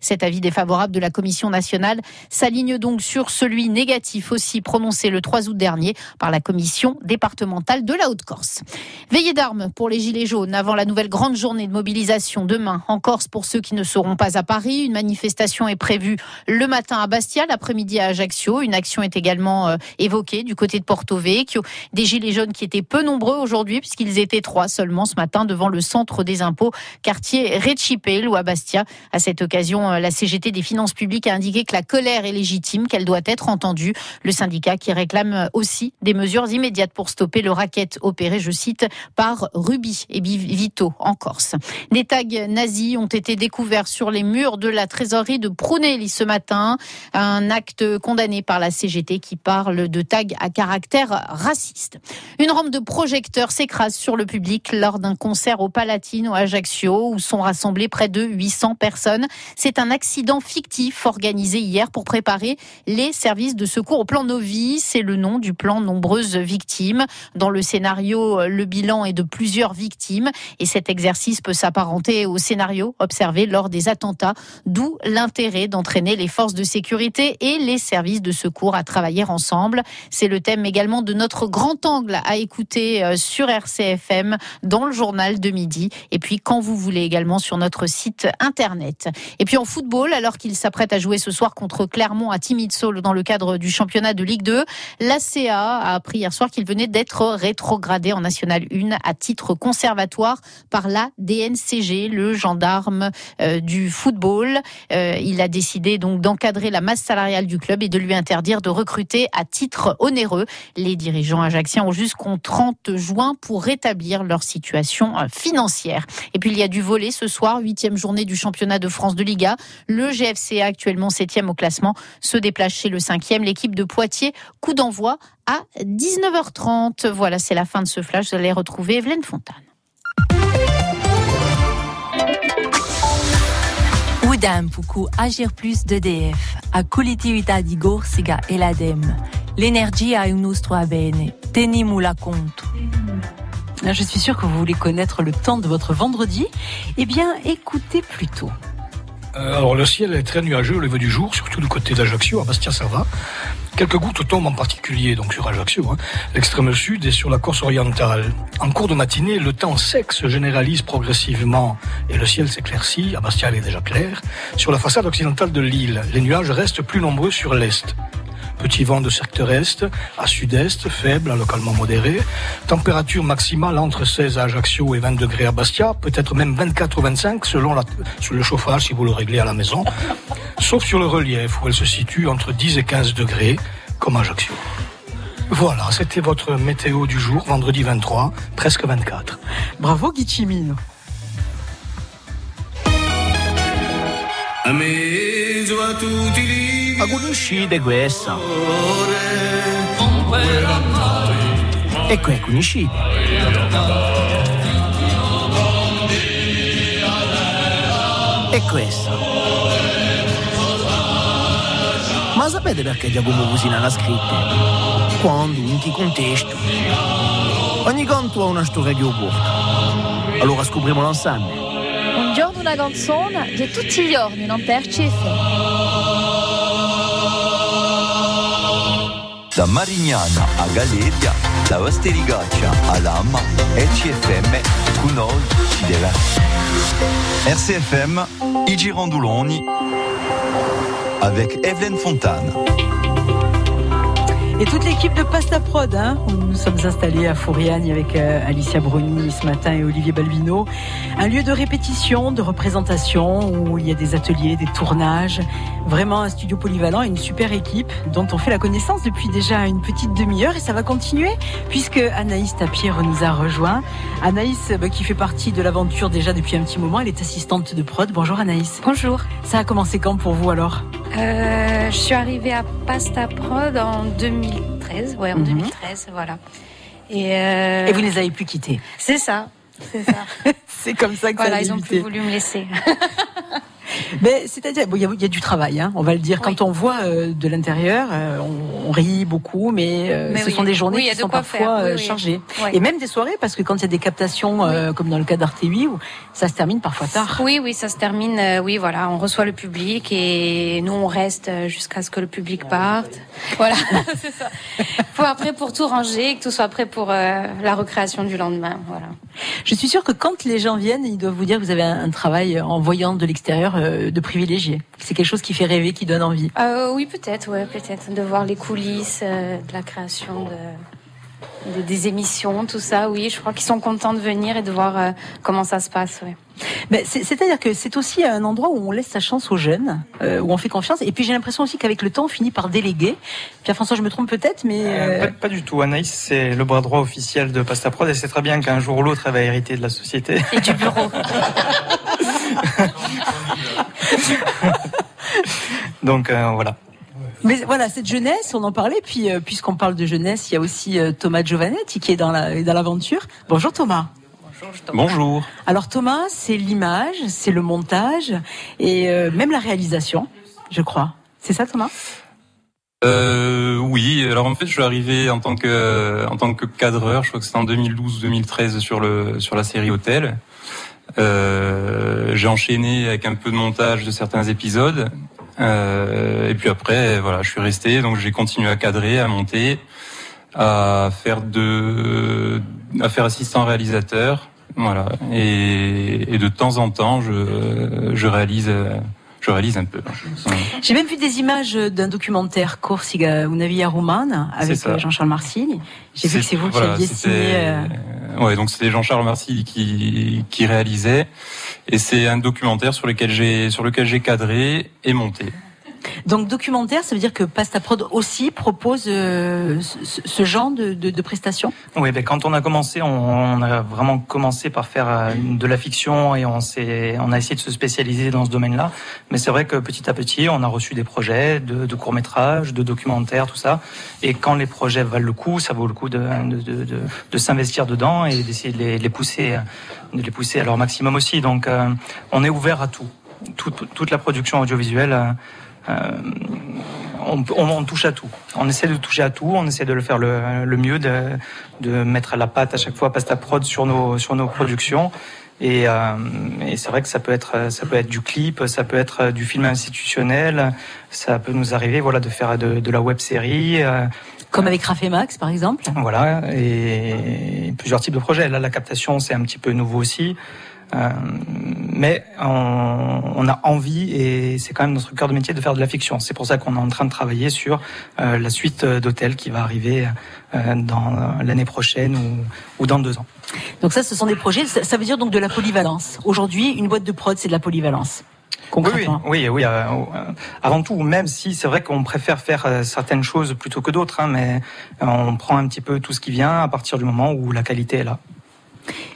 Cet avis défavorable de la Commission nationale s'aligne donc sur celui négatif aussi prononcé le 3 août dernier par la Commission départementale de la Haute-Corse. Veillée d'armes pour les Gilets jaunes avant la nouvelle grande journée de mobilisation demain en Corse pour ceux qui ne seront pas à Paris. Une manifestation est prévue le matin à Bastia, l'après-midi à Ajaccio. Une action est également euh, évoquée du côté de Porto Vecchio. Des Gilets jaunes qui étaient peu nombreux aujourd'hui puisqu'ils étaient trois seulement ce matin devant le centre des impôts, quartier Recipel ou à Bastia. À cette occasion, euh, la CGT des finances publiques a indiqué que la colère est légitime, qu'elle doit être entendue. Le syndicat qui réclame aussi des mesures immédiates pour stopper le racket opéré, je cite, par Ruby et Vito en Corse. Des tags nazis ont été découverts sur les murs de la trésorerie de Prunelli ce matin. Un acte condamné par la CGT qui parle de tags à caractère raciste. Une rampe de projecteurs s'écrase sur le public lors d'un concert au Palatine à Ajaccio où sont rassemblés près de 800 personnes. C'est un accident fictif organisé hier pour préparer les services de secours au plan Novi. C'est le nom du plan nombreuses victimes. Dans le scénario, le bilan est de plusieurs victimes et cet exercice peut s'apparenter au scénario observé lors des attentats, d'où l'intérêt d'entraîner les forces de sécurité et les services de secours à travailler ensemble. C'est le thème également de notre grand angle à écouter euh, sur RCFM dans le journal de midi et puis quand vous voulez également sur notre site internet. Et puis en football, alors qu'il s'apprête à jouer ce soir contre Clermont à Timidsoul dans le cadre du championnat de Ligue 2, l'ACA a appris hier soir qu'il venait d'être rétrogradé en National 1 à titre conservatoire par la DNCG, le gendarme euh, du football. Euh, il a décidé donc d'encadrer la masse salariale du club et de lui interdire de recruter à titre onéreux. Les dirigeants ajaxiens ont jusqu'au 30 juin pour rétablir leur situation euh, financière. Et puis il y a du volet ce soir, huitième journée du championnat de France de Liga. Le GFC, actuellement septième au classement, se déplace chez le cinquième. L'équipe de Poitiers, coup d'envoi à 19h30. Voilà, c'est la fin de ce flash. Vous allez retrouver Evelyne Fontane. Udam puku agir plus d'EDF, a nostro bene, teniamo la compte. Je suis sûre que vous voulez connaître le temps de votre vendredi. Eh bien, écoutez plutôt. Euh, alors le ciel est très nuageux au lever du jour, surtout du côté d'Ajaccio, à Bastia ça va. Quelques gouttes tombent en particulier donc sur Ajaccio, hein, l'extrême sud et sur la Corse orientale. En cours de matinée, le temps sec se généralise progressivement et le ciel s'éclaircit, à Bastia il est déjà clair. Sur la façade occidentale de l'île, les nuages restent plus nombreux sur l'est. Petit vent de secteur est à sud-est, faible, localement modéré. Température maximale entre 16 à Ajaccio et 20 degrés à Bastia, peut-être même 24 ou 25 selon la, sur le chauffage si vous le réglez à la maison. Sauf sur le relief où elle se situe entre 10 et 15 degrés, comme Ajaccio. Voilà, c'était votre météo du jour, vendredi 23, presque 24. Bravo Guichimino. Ma conoscete questa? Ecco, ecco, conoscete. E questa? Ma sapete perché Giacomo Cusina l'ha scritta? Quando, in che contesto? Ogni canto ha una storia che porta. Allora scopriamolo insieme. Un giorno una canzone che tutti i giorni non perci da Marignana a Galeria, da Vasterigaccia a Lama, noi ci deve. RCFM, i avec Evelyne Fontane. Et toute l'équipe de Pasta Prod, hein, où nous sommes installés à Fouriagne avec euh, Alicia Bruni ce matin et Olivier Balbino. Un lieu de répétition, de représentation, où il y a des ateliers, des tournages. Vraiment un studio polyvalent et une super équipe dont on fait la connaissance depuis déjà une petite demi-heure et ça va continuer puisque Anaïs Tapierre nous a rejoint. Anaïs, bah, qui fait partie de l'aventure déjà depuis un petit moment, elle est assistante de prod. Bonjour Anaïs. Bonjour. Ça a commencé quand pour vous alors? Euh, je suis arrivée à Pasta Prod en 2013. Ouais, en Mhm. 2013, voilà. Et, euh, Et vous ne les avez plus quittés. C'est ça. C'est ça. C'est comme ça que ça voilà, a ils ont débuté. plus voulu me laisser. Mais c'est-à-dire, bon, il y, a- il y a du travail, hein, on va le dire. Quand on voit euh, de l'intérieur, euh, on, on rit beaucoup, mais, euh, Mais ce oui. sont des journées Oui, qui de sont parfois euh, chargées. Et même des soirées, parce que quand il y a des captations, euh, comme dans le cas d'Arte8, où ça se termine parfois tard. Oui, oui, ça se termine. euh, oui, voilà, on reçoit le public et nous on reste jusqu'à ce que le public parte. Voilà, c'est ça. Faut après pour tout ranger, que tout soit prêt pour euh, la recréation du lendemain. Voilà. Je suis sûre que quand les gens viennent, ils doivent vous dire que vous avez un, un travail en voyant de l'extérieur euh, de privilégié. C'est quelque chose qui fait rêver, qui donne envie. Euh, oui, peut-être, ouais, peut-être de voir les coulisses euh, de la création de, de- des émissions, tout ça. Oui, je crois qu'ils sont contents de venir et de voir euh, comment ça se passe. Ouais. Mais c'est- C'est-à-dire que c'est aussi un endroit où on laisse sa chance aux jeunes, euh, où on fait confiance. Et puis j'ai l'impression aussi qu'avec le temps, on finit par déléguer. Pierre-François, je me trompe peut-être, mais... Euh, euh, pas, pas du tout. Anaïs, c'est le bras droit officiel de Pasta Prod et c'est très bien qu'un jour ou l'autre, elle va hériter de la société. Et du bureau. Donc euh, voilà. Mais voilà, cette jeunesse, on en parlait. Puis, euh, puisqu'on parle de jeunesse, il y a aussi euh, Thomas Giovanetti qui est dans la dans l'aventure. Bonjour Thomas. Bonjour. Alors Thomas, c'est l'image, c'est le montage et euh, même la réalisation, je crois. C'est ça Thomas? Euh, oui, alors en fait, je suis arrivé en tant que en tant que cadreur. Je crois que c'était en 2012-2013 sur le sur la série Hôtel. Euh, j'ai enchaîné avec un peu de montage de certains épisodes. Euh, et puis après, voilà, je suis resté. Donc j'ai continué à cadrer, à monter, à faire de à faire assistant réalisateur. Voilà. Et, et de temps en temps, je je réalise euh, je réalise un peu. Voilà. J'ai même vu des images d'un documentaire Corsica una via romana avec euh, Jean-Charles Marcilly. J'ai vu que c'est vous qui Voilà, aviez c'était- signé. euh, Ouais, donc c'était Jean-Charles Marcy qui qui réalisait, et c'est un documentaire sur lequel j'ai sur lequel j'ai cadré et monté. Donc documentaire, ça veut dire que Pasta Prod aussi propose euh, ce, genre de, de, prestations? Oui, ben quand on a commencé, on, a vraiment commencé par faire euh, de la fiction et on a essayé de se spécialiser dans ce domaine-là. Mais c'est vrai que petit à petit, on a reçu des projets de, de courts métrages, de documentaires, tout ça. Et quand les projets valent le coup, ça vaut le coup de, s'investir dedans et d'essayer de les, pousser, à leur maximum aussi. Donc, euh, on est ouvert à tout. Toute la production audiovisuelle. Euh, on, on, on touche à tout. On essaie de toucher à tout, on essaie de le faire le, le mieux, de, de mettre à la pâte à chaque fois pasta prod sur nos, sur nos productions. Et, euh, et c'est vrai que ça peut être ça peut être du clip, ça peut être du film institutionnel, ça peut nous arriver voilà de faire de, de la web série. euh, Comme avec Raph et Max, par exemple. voilà, et plusieurs types de projets. Là, la captation, c'est un petit peu nouveau aussi. Euh, mais on, on a envie, et c'est quand même notre cœur de métier, de faire de la fiction. C'est pour ça qu'on est en train de travailler sur euh, la suite d'hôtels qui va arriver euh, dans l'année prochaine ou, ou dans deux ans. Donc ça, ce sont des projets. Ça, veut dire donc de la polyvalence. Aujourd'hui, une boîte de prod, c'est de la polyvalence. Oui, oui, oui, oui. euh, euh, avant tout, même si c'est vrai qu'on préfère faire euh, certaines choses plutôt que d'autres, hein, mais euh, on prend un petit peu tout ce qui vient à partir du moment où la qualité est là.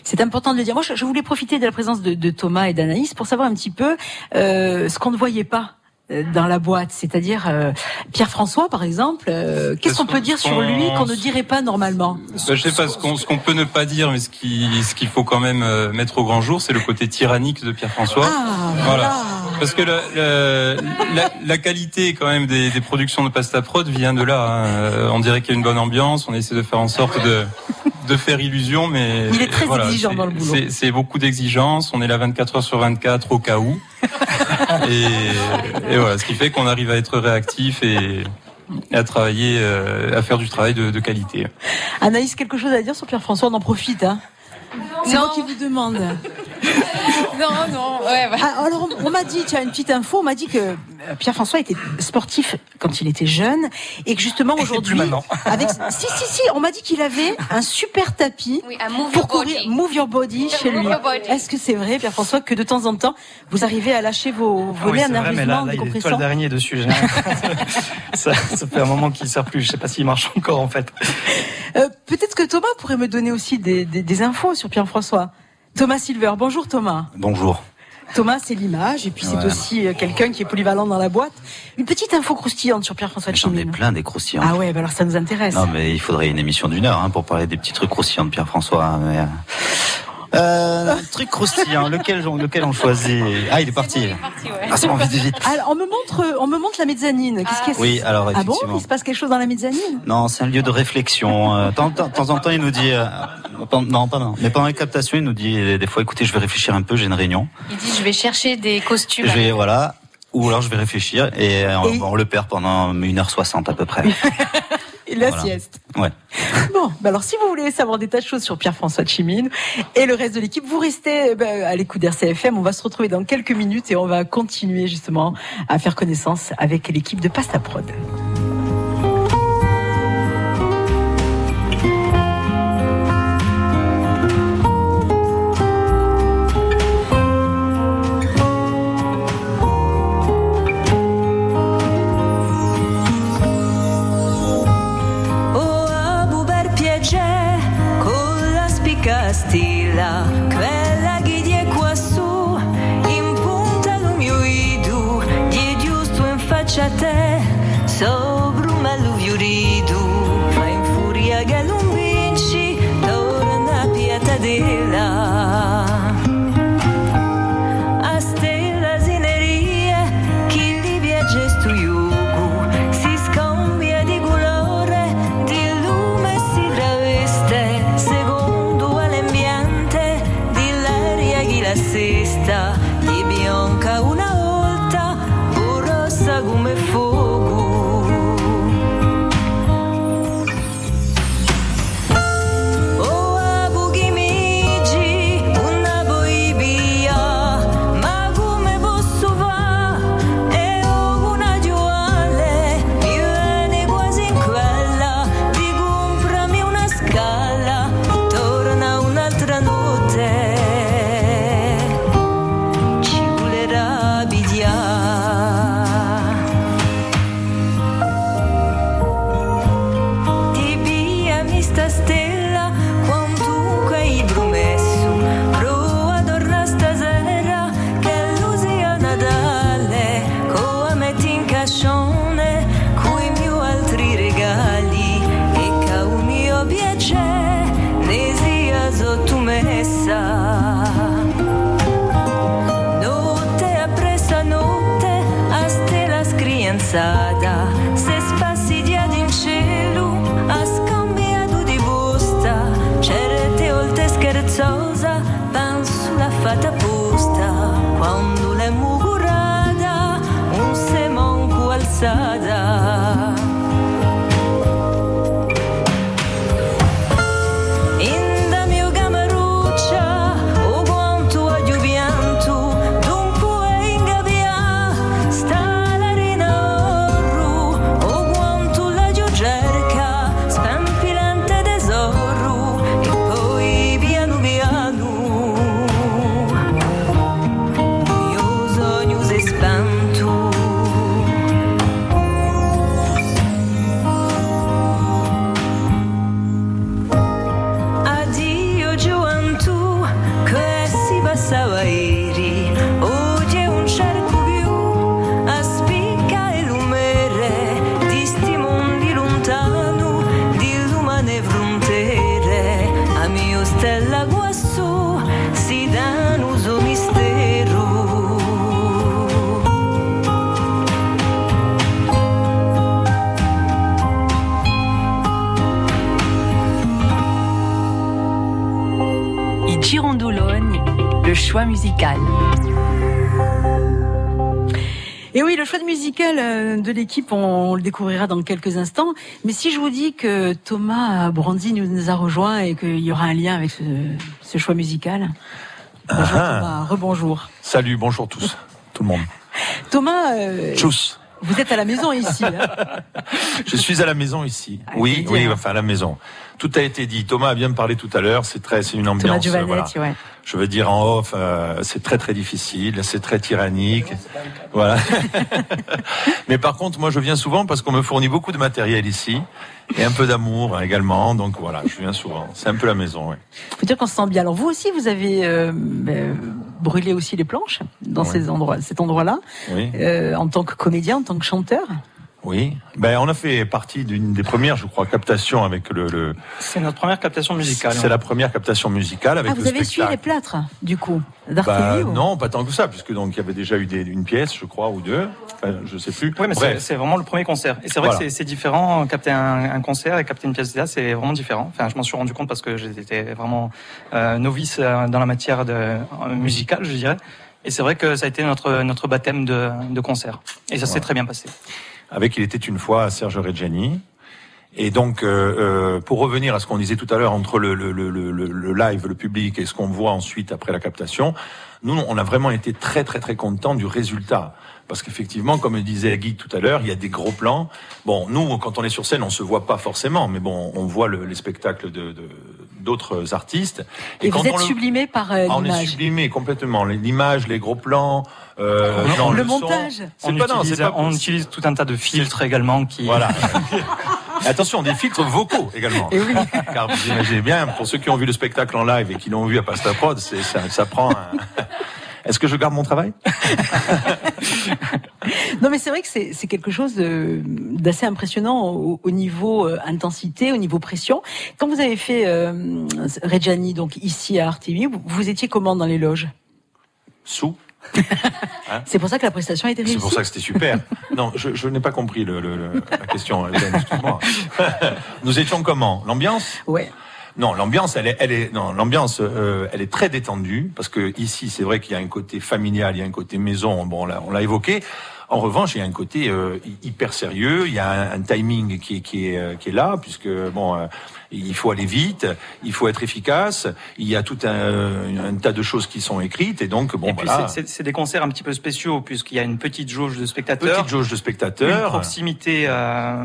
C'est important de le dire. Moi, je, voulais profiter de la présence de, de Thomas et d'Anaïs pour savoir un petit peu euh, ce qu'on ne voyait pas euh, dans la boîte, c'est-à-dire euh, Pierre-François par exemple, euh, qu'est-ce qu'on peut dire sur lui qu'on ne dirait pas normalement? Bah, je sais pas ce qu'on qu'on peut ne pas dire, mais ce qui ce qu'il faut quand même euh, mettre au grand jour, c'est le côté tyrannique de Pierre-François. Ah, voilà. Parce que la, la, la, la qualité quand même des, des productions de Pasta Prod vient de là. hein. Euh, On dirait qu'il y a une bonne ambiance, on essaie de faire en sorte de de faire illusion, mais Il est très voilà, exigeant c'est- dans le boulot. c'est- C'est beaucoup d'exigences. On est là 24 heures sur 24 au cas où. et, et voilà, ce qui fait qu'on arrive à être réactif et et à travailler, euh, à faire du travail de, de qualité. Anaïs, quelque chose à dire sur Pierre-François? On en profite, hein C'est moi qui vous demande. Non, non, ouais, ouais. Ah, alors, on m'a dit, tu as une petite info, on m'a dit que euh, Pierre-François était sportif quand il était jeune et que justement aujourd'hui, maintenant. avec si si si, on m'a dit qu'il avait un super tapis Oui, un move pour your courir, body. move your body chez Move lui. Est-ce que c'est vrai, Pierre-François, que de temps en temps vous arrivez à lâcher vos, vos Ah oui, c'est vrai, mais là, là, il est décompressants étoile d'araignée dessus. ça, ça fait un moment qu'il ne sert plus. Je sais pas s'il marche encore en fait. Euh, Peut-être que Thomas pourrait me donner aussi des, des- des infos sur Pierre-François. Thomas Silver, bonjour Thomas. Bonjour. Thomas, c'est l'image, et puis c'est Ouais. aussi euh, quelqu'un qui est polyvalent dans la boîte. Une petite info croustillante sur Pierre-François J'en ai plein des croustillants. Ah ouais, bah alors ça nous intéresse. Non, mais il faudrait une émission d'une heure hein, pour parler des petits trucs croustillants de Pierre-François. mais, euh, un truc croustillant, lequel, lequel on choisit? Ah, il est parti. Ah, vite, vite. Alors, on me montre, on me montre la mezzanine. Qu'est-ce qu'il y a Oui, alors, Ah bon? effectivement. Il se passe quelque chose dans la mezzanine? Non, c'est un lieu de réflexion. Euh, de temps, temps en temps, il nous dit... euh, non, pas non. Mais pendant les captations, il nous dit euh, des fois, écoutez, je vais réfléchir un peu, j'ai une réunion. Il dit je vais chercher des costumes. Je vais, voilà. Ou alors je vais réfléchir et, euh, Et- on, on le perd pendant 1h60 à peu près. Et la Voilà. sieste. Ouais. Bon, bah alors si vous voulez savoir des tas de choses sur Pierre-François Chimine et le reste de l'équipe, vous restez ben, à l'écoute d'RCFM. On va se retrouver dans quelques minutes et on va continuer justement à faire connaissance avec l'équipe de Pasta Prod. Et oui, le choix de musical euh, de l'équipe, on le découvrira dans quelques instants. Mais si je vous dis que Thomas Brandy nous nous a rejoint et qu'il y aura un lien avec ce, ce choix musical. Bonjour Ah. Thomas, rebonjour. Salut, bonjour tous, tout le monde. Thomas, euh, Tchuss. vous êtes à la maison ici. hein Je suis à la maison ici. Ah, Oui, oui, enfin à la maison. Tout a été dit. Thomas a bien parlé tout à l'heure. C'est très, c'est une ambiance. Thomas euh, voilà. ouais. Je veux dire en off, euh, c'est très très difficile, c'est très tyrannique. Voilà. Mais par contre, moi je viens souvent parce qu'on me fournit beaucoup de matériel ici et un peu d'amour hein, également. Donc voilà, je viens souvent. C'est un peu la maison. Ouais. faut dire qu'on se sent bien. Alors vous aussi, vous avez euh, euh, brûlé aussi les planches dans ces endroits, cet endroit-là, Oui. euh, en tant que comédien, en tant que chanteur. Oui. Ben on a fait partie d'une des premières, je crois, captations avec le. le C'est notre première captation musicale. c'est la première captation musicale avec Ah, vous le avez suivi spectacle. les plâtres, du coup, ou- non, pas tant que ça, puisque donc il y avait déjà eu des, une pièce, je crois, ou deux. Enfin, je sais plus. Oui, mais c'est vraiment le premier concert. Et c'est vrai Voilà. que c'est- différent. Capter un, un concert et capter une pièce de théâtre, c'est vraiment différent. Enfin, je m'en suis rendu compte parce que j'étais vraiment euh, novice euh, dans la matière de, euh, musicale, je dirais. Et c'est vrai que ça a été notre, notre baptême de, de concert. Et ça s'est très bien passé. Avec Il était une fois Serge Reggiani. Et donc, euh, euh, pour revenir à ce qu'on disait tout à l'heure entre le, le, le, le, live, le public et ce qu'on voit ensuite après la captation, nous, on a vraiment été très très très contents du résultat. Parce qu'effectivement, comme le disait Guy tout à l'heure, il y a des gros plans. Bon, nous, quand on est sur scène, on se voit pas forcément, mais bon, on voit le, les spectacles de de- d'autres artistes. Et, quand vous êtes on le- sublimé par euh, Ah, on est sublimé complètement. L'image, les gros plans, euh, On- dans le montage. C'est On, pas, non, utilise, pas on utilise tout un tas de filtres également qui. Voilà. Attention, des filtres vocaux également. Et oui. Car vous imaginez bien, pour ceux qui ont vu le spectacle en live et qui l'ont vu à Pasta Prod, c'est, ça, ça prend un... Est-ce que je garde mon travail Non, mais c'est vrai que c'est quelque chose d'assez impressionnant au, au niveau euh, intensité, au niveau pression. Quand vous avez fait euh, Reggiani, donc ici à RTV, vous, vous étiez comment dans les loges? Sous C'est pour ça que la prestation a été réussie. C'est pour ça que c'était super. Non, je, je n'ai pas compris le, le- le- la question. Nous étions comment? L'ambiance? Ouais. Non, l'ambiance, elle est, elle est, non, l'ambiance, euh, elle est très détendue parce que ici, c'est vrai qu'il y a un côté familial, il y a un côté maison. Bon, on l'a, évoqué. En revanche, il y a un côté euh, hy- hyper sérieux. Il y a un, timing qui est, qui est, euh, qui est là, puisque bon, euh, il faut aller vite, il faut être efficace. Il y a tout un, un tas de choses qui sont écrites, et donc bon, Et puis voilà. c'est- c'est c'est des concerts un petit peu spéciaux puisqu'il y a une petite jauge de spectateurs. Petite jauge de Une spectateurs. proximité euh,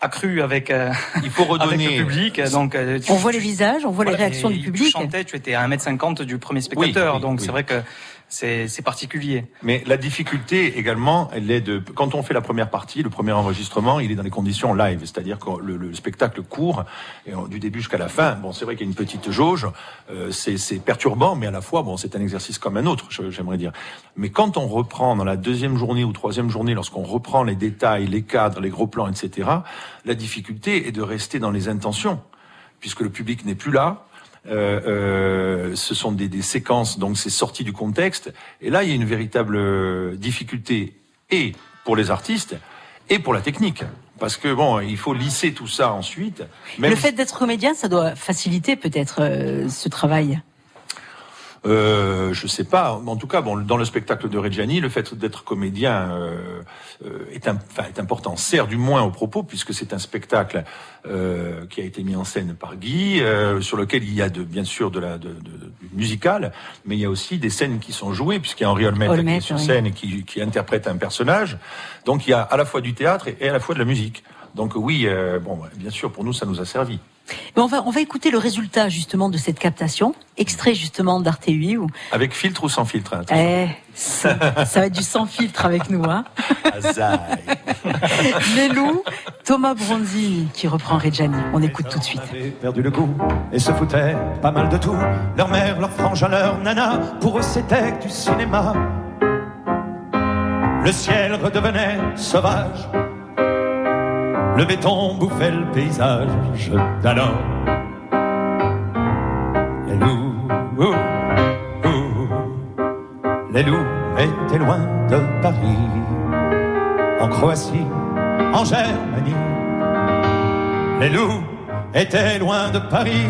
accrue avec, euh, Il faut avec redonner. le public. Donc, euh, tu- On voit les visages, on voit les Voilà, réactions et du Tu public. chantais, tu étais à 1m50 du premier spectateur, oui, donc oui. c'est vrai que c'est particulier. Mais la difficulté également, elle est de quand on fait la première partie, le premier enregistrement, il est dans les conditions live, c'est-à-dire que le, le spectacle court du début jusqu'à la fin. Bon, c'est vrai qu'il y a une petite jauge, euh, c'est perturbant, mais à la fois, bon, c'est un exercice comme un autre, j'aimerais dire. Mais quand on reprend dans la deuxième journée ou troisième journée, lorsqu'on reprend les détails, les cadres, les gros plans, etc., la difficulté est de rester dans les intentions, puisque le public n'est plus là. Euh, euh, ce sont des, des séquences, donc c'est sorti du contexte. Et là, il y a une véritable euh, difficulté, et pour les artistes, et pour la technique. Parce que bon, il faut lisser tout ça ensuite. Même Le fait d'être comédien, ça doit faciliter peut-être euh, ce travail. Euh, je sais pas. En tout cas, bon, dans le spectacle de Reggiani, le fait d'être comédien euh, euh, est, un- enfin, est important. Sert du moins au propos, puisque c'est un spectacle euh, qui a été mis en scène par Guy, sur lequel il y a de, bien sûr de la de, de- du musical, mais il y a aussi des scènes qui sont jouées, puisqu'il y a Henri Olmet qui est sur oui. scène et qui, qui interprète un personnage. Donc il y a à la fois du théâtre et, et à la fois de la musique. Donc oui, euh, bon, bien sûr, pour nous, ça nous a servi. Mais on va, on va écouter le résultat justement de cette captation, extrait justement d'Arte UI. Où, Avec filtre ou sans filtre hein, eh, ça, ça va être du sans filtre avec nous. Hein. Les loups, Thomas Bronzi qui reprend Reggiani. On écoute tout de suite. avaient perdu le goût et se foutaient pas mal de tout. Leur mère, leur frangin, leur nana, pour eux c'était que du cinéma. Le ciel redevenait sauvage. Le béton bouffait le paysage d'alors. Les loups, ouh, ouh, les loups étaient loin de Paris, en Croatie, en Germanie. Les loups étaient loin de Paris.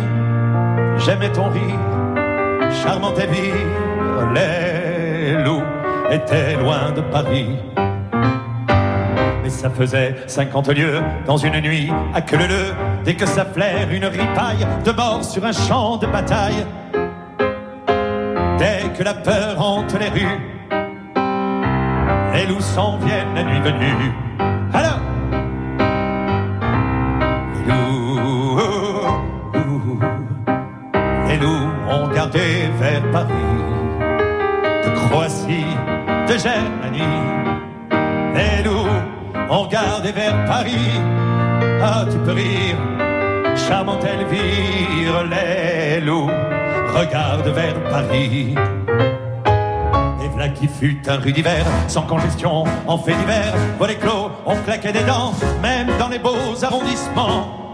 J'aimais ton rire, charmante et vive. Les loups étaient loin de Paris. Ça faisait 50 lieues dans une nuit à que le Dès que ça flaire une ripaille de mort sur un champ de bataille. Dès que la peur hante les rues, les loups s'en viennent la nuit venue. Alors, les loups, les loups ont gardé vers Paris, de Croatie, de Germanie. Les ont gardé vers Paris. Ah, tu peux rire, charmante Elvire, les loups regardent vers Paris. Et voilà qui fut un rue d'hiver, sans congestion, en fait d'hiver, volets clos, on claquait des dents, même dans les beaux arrondissements.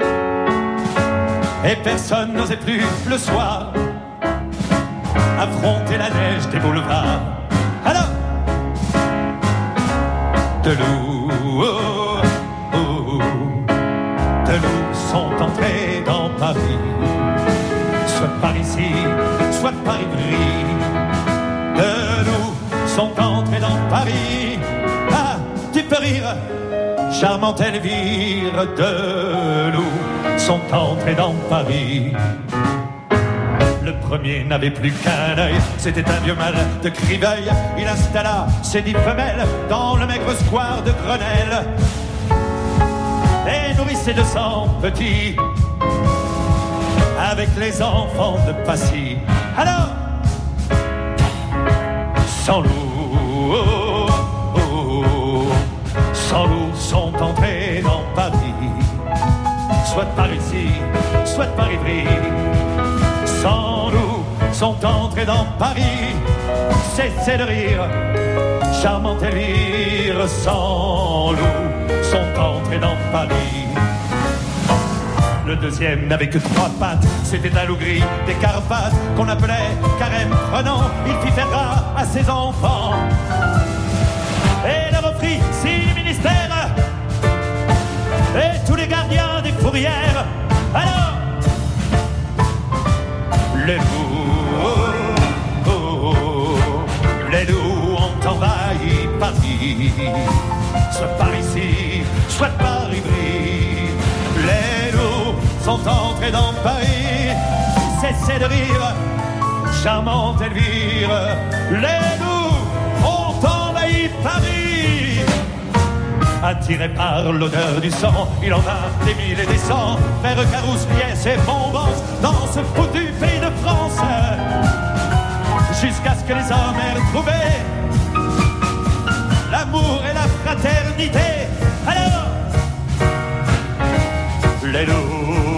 Et personne n'osait plus le soir affronter la neige des boulevards. Alors, de par Ivry. De loups sont entrés dans Paris. Ah, tu peux rire, charmante Elvire. De loups sont entrés dans Paris. Le premier n'avait plus qu'un œil, c'était un vieux mal de Criveuil. Il installa ses dix femelles dans le maigre square de Grenelle et nourrissait de cent petits avec les enfants de Passy. Alors, sans loup, oh, oh, sans loup sont entrés dans Paris, soit par ici, soit par Ivry sans loup sont entrés dans Paris. Cessez de rire, charmante Elvire, sans loup sont entrés dans Paris. Le deuxième n'avait que trois pattes, c'était un loup gris des Qu'on appelait carême prenant. Il fit faire gras à ses enfants et leur offrit six ministères et tous les gardiens des fourrières. Alors, les loups, oh, les loups ont envahi Paris, soit par ici, soit par Ivry. Les loups sont entrés dans Paris, cessez de rire, charmante Elvire. Les loups ont envahi Paris. Attiré par l'odeur du sang, il en a des mille et des cents, faire Carousse, pièces et bombance dans ce foutu pays de France. Jusqu'à ce que les hommes aient retrouvé l'amour et la fraternité. Alors, les loups,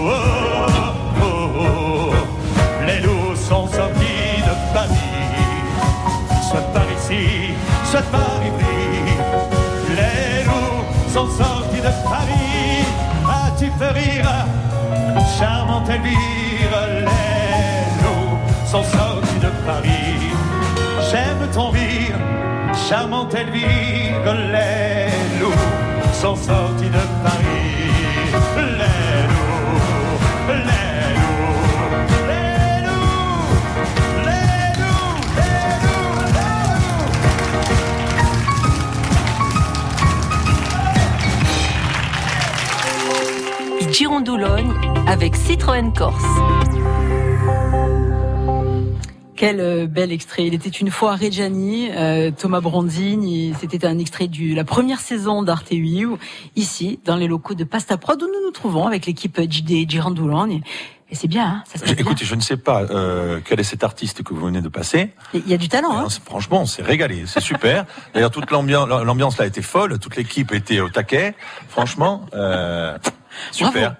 Les loups sont sortis de Paris. Ah, tu fais rire, charmante Elvire? Les loups sont sortis de Paris. J'aime ton rire, charmante Elvire. Les loups sont sortis de Paris. Girondoulogne avec Citroën Corse. Quel euh, bel extrait. Il était une fois à Reggiani, euh, Thomas Brandini. C'était un extrait de la première saison d'Arte UI, ici, dans les locaux de Pasta Prod, où nous nous trouvons avec l'équipe des Girondoulogne. Et c'est bien, hein, ça se passe bien. Écoutez, je ne sais pas euh, quel est cet artiste que vous venez de passer. Il y a du talent, hein. C'est- Franchement, on s'est régalé, c'est super. D'ailleurs, toute l'ambiance, l'ambiance là était folle, toute l'équipe était au taquet. Franchement, euh, super.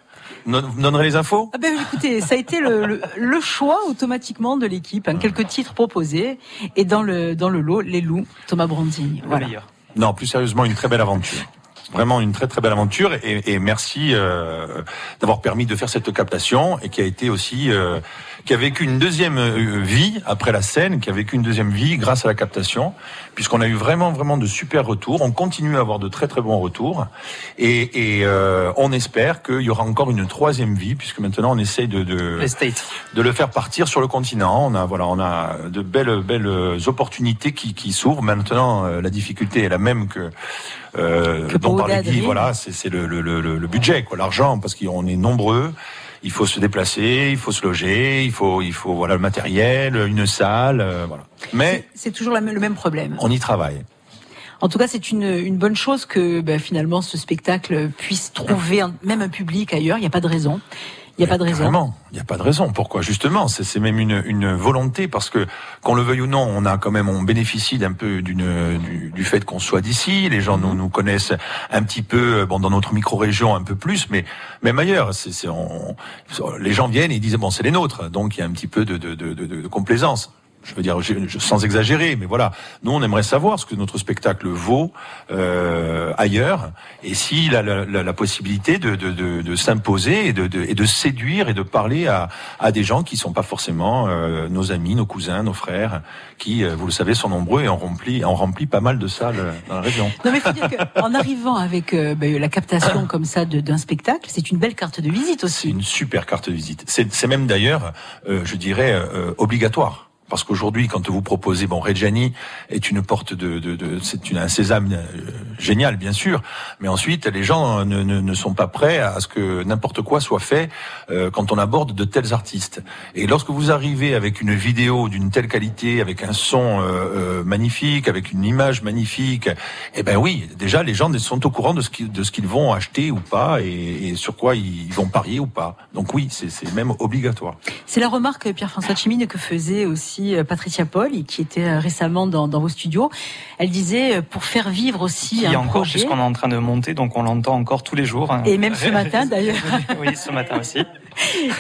Non- Vous donnerez les infos Ah ben écoutez, ça a été le, le, le choix automatiquement de l'équipe. hein, quelques titres proposés et dans le dans le lot, les loups, Thomas Brandini. Voilà. Non, plus sérieusement, une très belle aventure. Vraiment une très très belle aventure et, et merci euh, d'avoir permis de faire cette captation et qui a été aussi euh, qui a vécu une deuxième euh, vie après la scène, qui a vécu une deuxième vie grâce à la captation, puisqu'on a eu vraiment vraiment de super retours. On continue à avoir de très très bons retours et, et euh, on espère qu'il y aura encore une troisième vie, puisque maintenant on essaye de de, de le faire partir sur le continent. On a voilà, on a de belles belles opportunités qui, qui s'ouvrent. Maintenant, euh, la difficulté est la même que euh, Que pour donc par les Adrien. guides, voilà, c'est c'est le, le, le, le budget, quoi, l'argent, parce qu'on est nombreux. Il faut se déplacer, il faut se loger, il faut, il faut voilà le matériel, une salle, euh, voilà. Mais C'est toujours la- le même problème. on y travaille. En tout cas, c'est une, une bonne chose que ben, finalement ce spectacle puisse trouver un- même un public ailleurs. Il n'y a pas de raison. Il n'y a pas de raison. Il n'y a pas de raison. Pourquoi? Justement, c'est même une, une volonté parce que qu'on le veuille ou non, on a quand même, on bénéficie d'un peu d'une du, du fait qu'on soit d'ici. Les gens nous, nous connaissent un petit peu, bon, dans notre micro-région un peu plus, mais même ailleurs. C'est les gens viennent et disent bon, c'est les nôtres. Donc il y a un petit peu de, de, de, de complaisance. Je veux dire, sans exagérer, mais voilà. Nous, on aimerait savoir ce que notre spectacle vaut euh, ailleurs, et s'il a la, la- la possibilité de, de, de, de s'imposer et de, de, et de séduire et de parler à, à des gens qui sont pas forcément euh, nos amis, nos cousins, nos frères, qui, euh, vous le savez, sont nombreux et on remplit, on remplit pas mal de salles euh, dans la région. Non mais faut dire qu'en arrivant avec euh, ben, la captation comme ça d'un spectacle, c'est une belle carte de visite aussi. une super carte de visite. C'est c'est même d'ailleurs, euh, je dirais, euh, obligatoire. Parce qu'aujourd'hui, quand vous proposez, bon, Reggiani est une porte de, de, de c'est une, un sésame euh, génial, bien sûr, mais ensuite, les gens ne, ne, ne sont pas prêts à ce que n'importe quoi soit fait euh, quand on aborde de tels artistes. Et lorsque vous arrivez avec une vidéo d'une telle qualité, avec un son euh, euh, magnifique, avec une image magnifique, eh ben oui, déjà, les gens sont au courant de ce qu'ils de ce qu'ils vont acheter ou pas, et, et sur quoi ils vont parier ou pas. Donc oui, c'est c'est même obligatoire. C'est la remarque Pierre-François Chimine que faisait aussi euh, Patricia Paul, qui était euh, récemment dans, dans vos studios. Elle disait euh, pour faire vivre aussi Il y a un encore, projet. puisqu'on est en train de monter, donc on l'entend encore tous les jours. hein. Et même ce matin d'ailleurs. oui, ce matin aussi.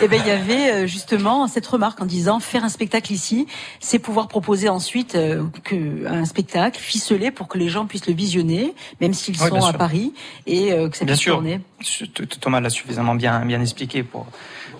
Eh ben, il y avait justement cette remarque en disant faire un spectacle ici, c'est pouvoir proposer ensuite euh, que un spectacle ficelé pour que les gens puissent le visionner, même s'ils Oui, sont à. Paris, et euh, que ça Bien puisse sûr. tourner. Thomas l'a suffisamment bien, bien expliqué pour,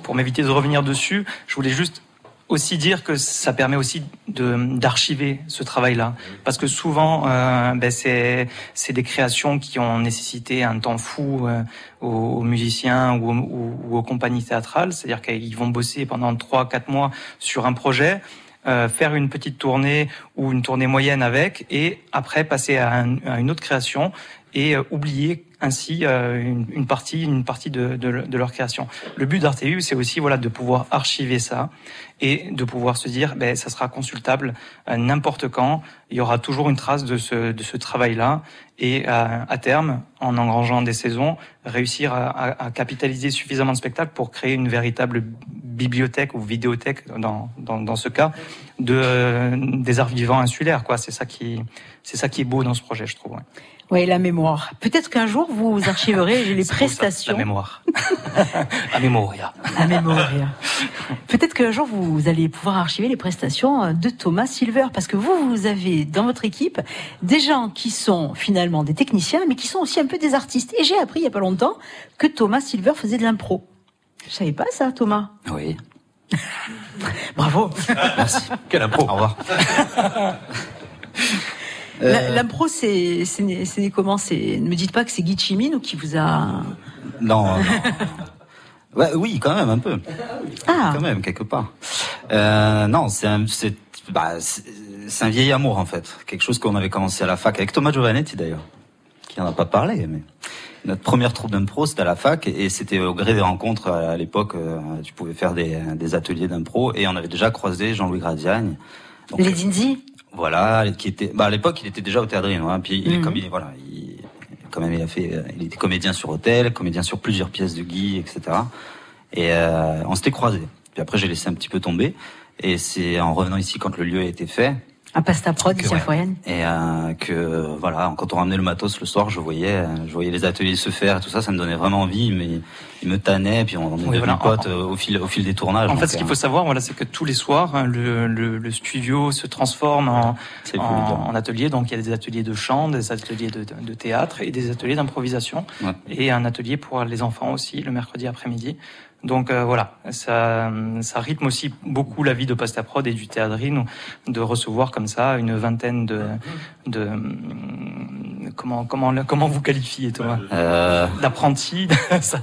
pour m'éviter de revenir dessus. Je voulais juste aussi dire que ça permet aussi de d'archiver ce travail-là, parce que souvent, euh, ben c'est c'est des créations qui ont nécessité un temps fou euh, aux, aux musiciens ou aux, ou- ou aux compagnies théâtrales, c'est-à-dire qu'ils vont bosser pendant trois quatre mois sur un projet. euh, faire une petite tournée ou une tournée moyenne avec, et après passer à, un- à une autre création et euh, oublier ainsi euh, une, une partie, une partie de, de, de leur création. Le but d'Arteu, c'est aussi voilà de pouvoir archiver ça et de pouvoir se dire, ben ça sera consultable euh, n'importe quand. Il y aura toujours une trace de ce de ce travail-là et euh, à terme, en engrangeant des saisons, réussir à, à- à capitaliser suffisamment de spectacles pour créer une véritable bibliothèque ou vidéothèque dans dans, dans ce cas de euh, des arts vivants insulaires. Quoi, c'est ça qui c'est ça qui est beau dans ce projet, je trouve. Oui, la mémoire. Peut-être qu'un jour vous archiverez les prestations. La mémoire. La mémoria. La mémoire. Peut-être qu'un jour vous allez pouvoir archiver les prestations de Thomas Silver, parce que vous, vous avez dans votre équipe des gens qui sont finalement des techniciens, mais qui sont aussi un peu des artistes. Et j'ai appris il y a pas longtemps que Thomas Silver faisait de l'impro. Je savais pas ça, Thomas. Oui. Bravo. Merci. Quel impro. Au revoir. La- L'impro, c'est comment? Ne me dites pas que c'est Guy ou qui vous a. Non, non. Ouais, oui, quand même, un peu. Ah. Quand même, quelque part. Euh, non, c'est un, bah, un vieil amour, en fait. Quelque chose qu'on avait commencé à la fac avec Thomas Giovanetti, d'ailleurs. Qui en a pas parlé, mais. Notre première troupe d'impro, c'était à la fac, et c'était au gré des rencontres à l'époque. euh, tu pouvais faire des, des ateliers d'impro, et on avait déjà croisé Jean-Louis Gradiagne. Donc, Les Dinzi voilà, qui était, bah, à l'époque, il était déjà au théâtre, hein, puis il, Mhm. comme il, est- voilà, il, quand même, il a fait, euh, il était comédien sur Hôtel, comédien sur plusieurs pièces de Guy, etc. Et euh, on s'était croisés. Puis après, j'ai laissé un petit peu tomber. Et c'est en revenant ici, quand le lieu a été fait, à Pasta Prod, que, Foyenne. et euh, que voilà, quand on ramenait le matos le soir, je voyais, je voyais les ateliers se faire et tout ça, ça me donnait vraiment envie, mais il me tannait, puis on, on est Oui, voilà. potes euh, au fil, au fil des tournages. En fait, ce qu'il euh, faut savoir, voilà, c'est que tous les soirs, hein, le, le, le studio se transforme en, C'est en, cool, donc. en atelier. Donc, il y a des ateliers de chant, des ateliers de, de, de théâtre et des ateliers d'improvisation. Ouais. Et un atelier pour les enfants aussi, le mercredi après-midi. Donc euh, voilà, ça, ça rythme aussi beaucoup la vie de Pasta Prod et du théâtrine de recevoir comme ça une vingtaine de, de comment comment comment vous qualifiez Thomas? Euh, d'apprentis, ça.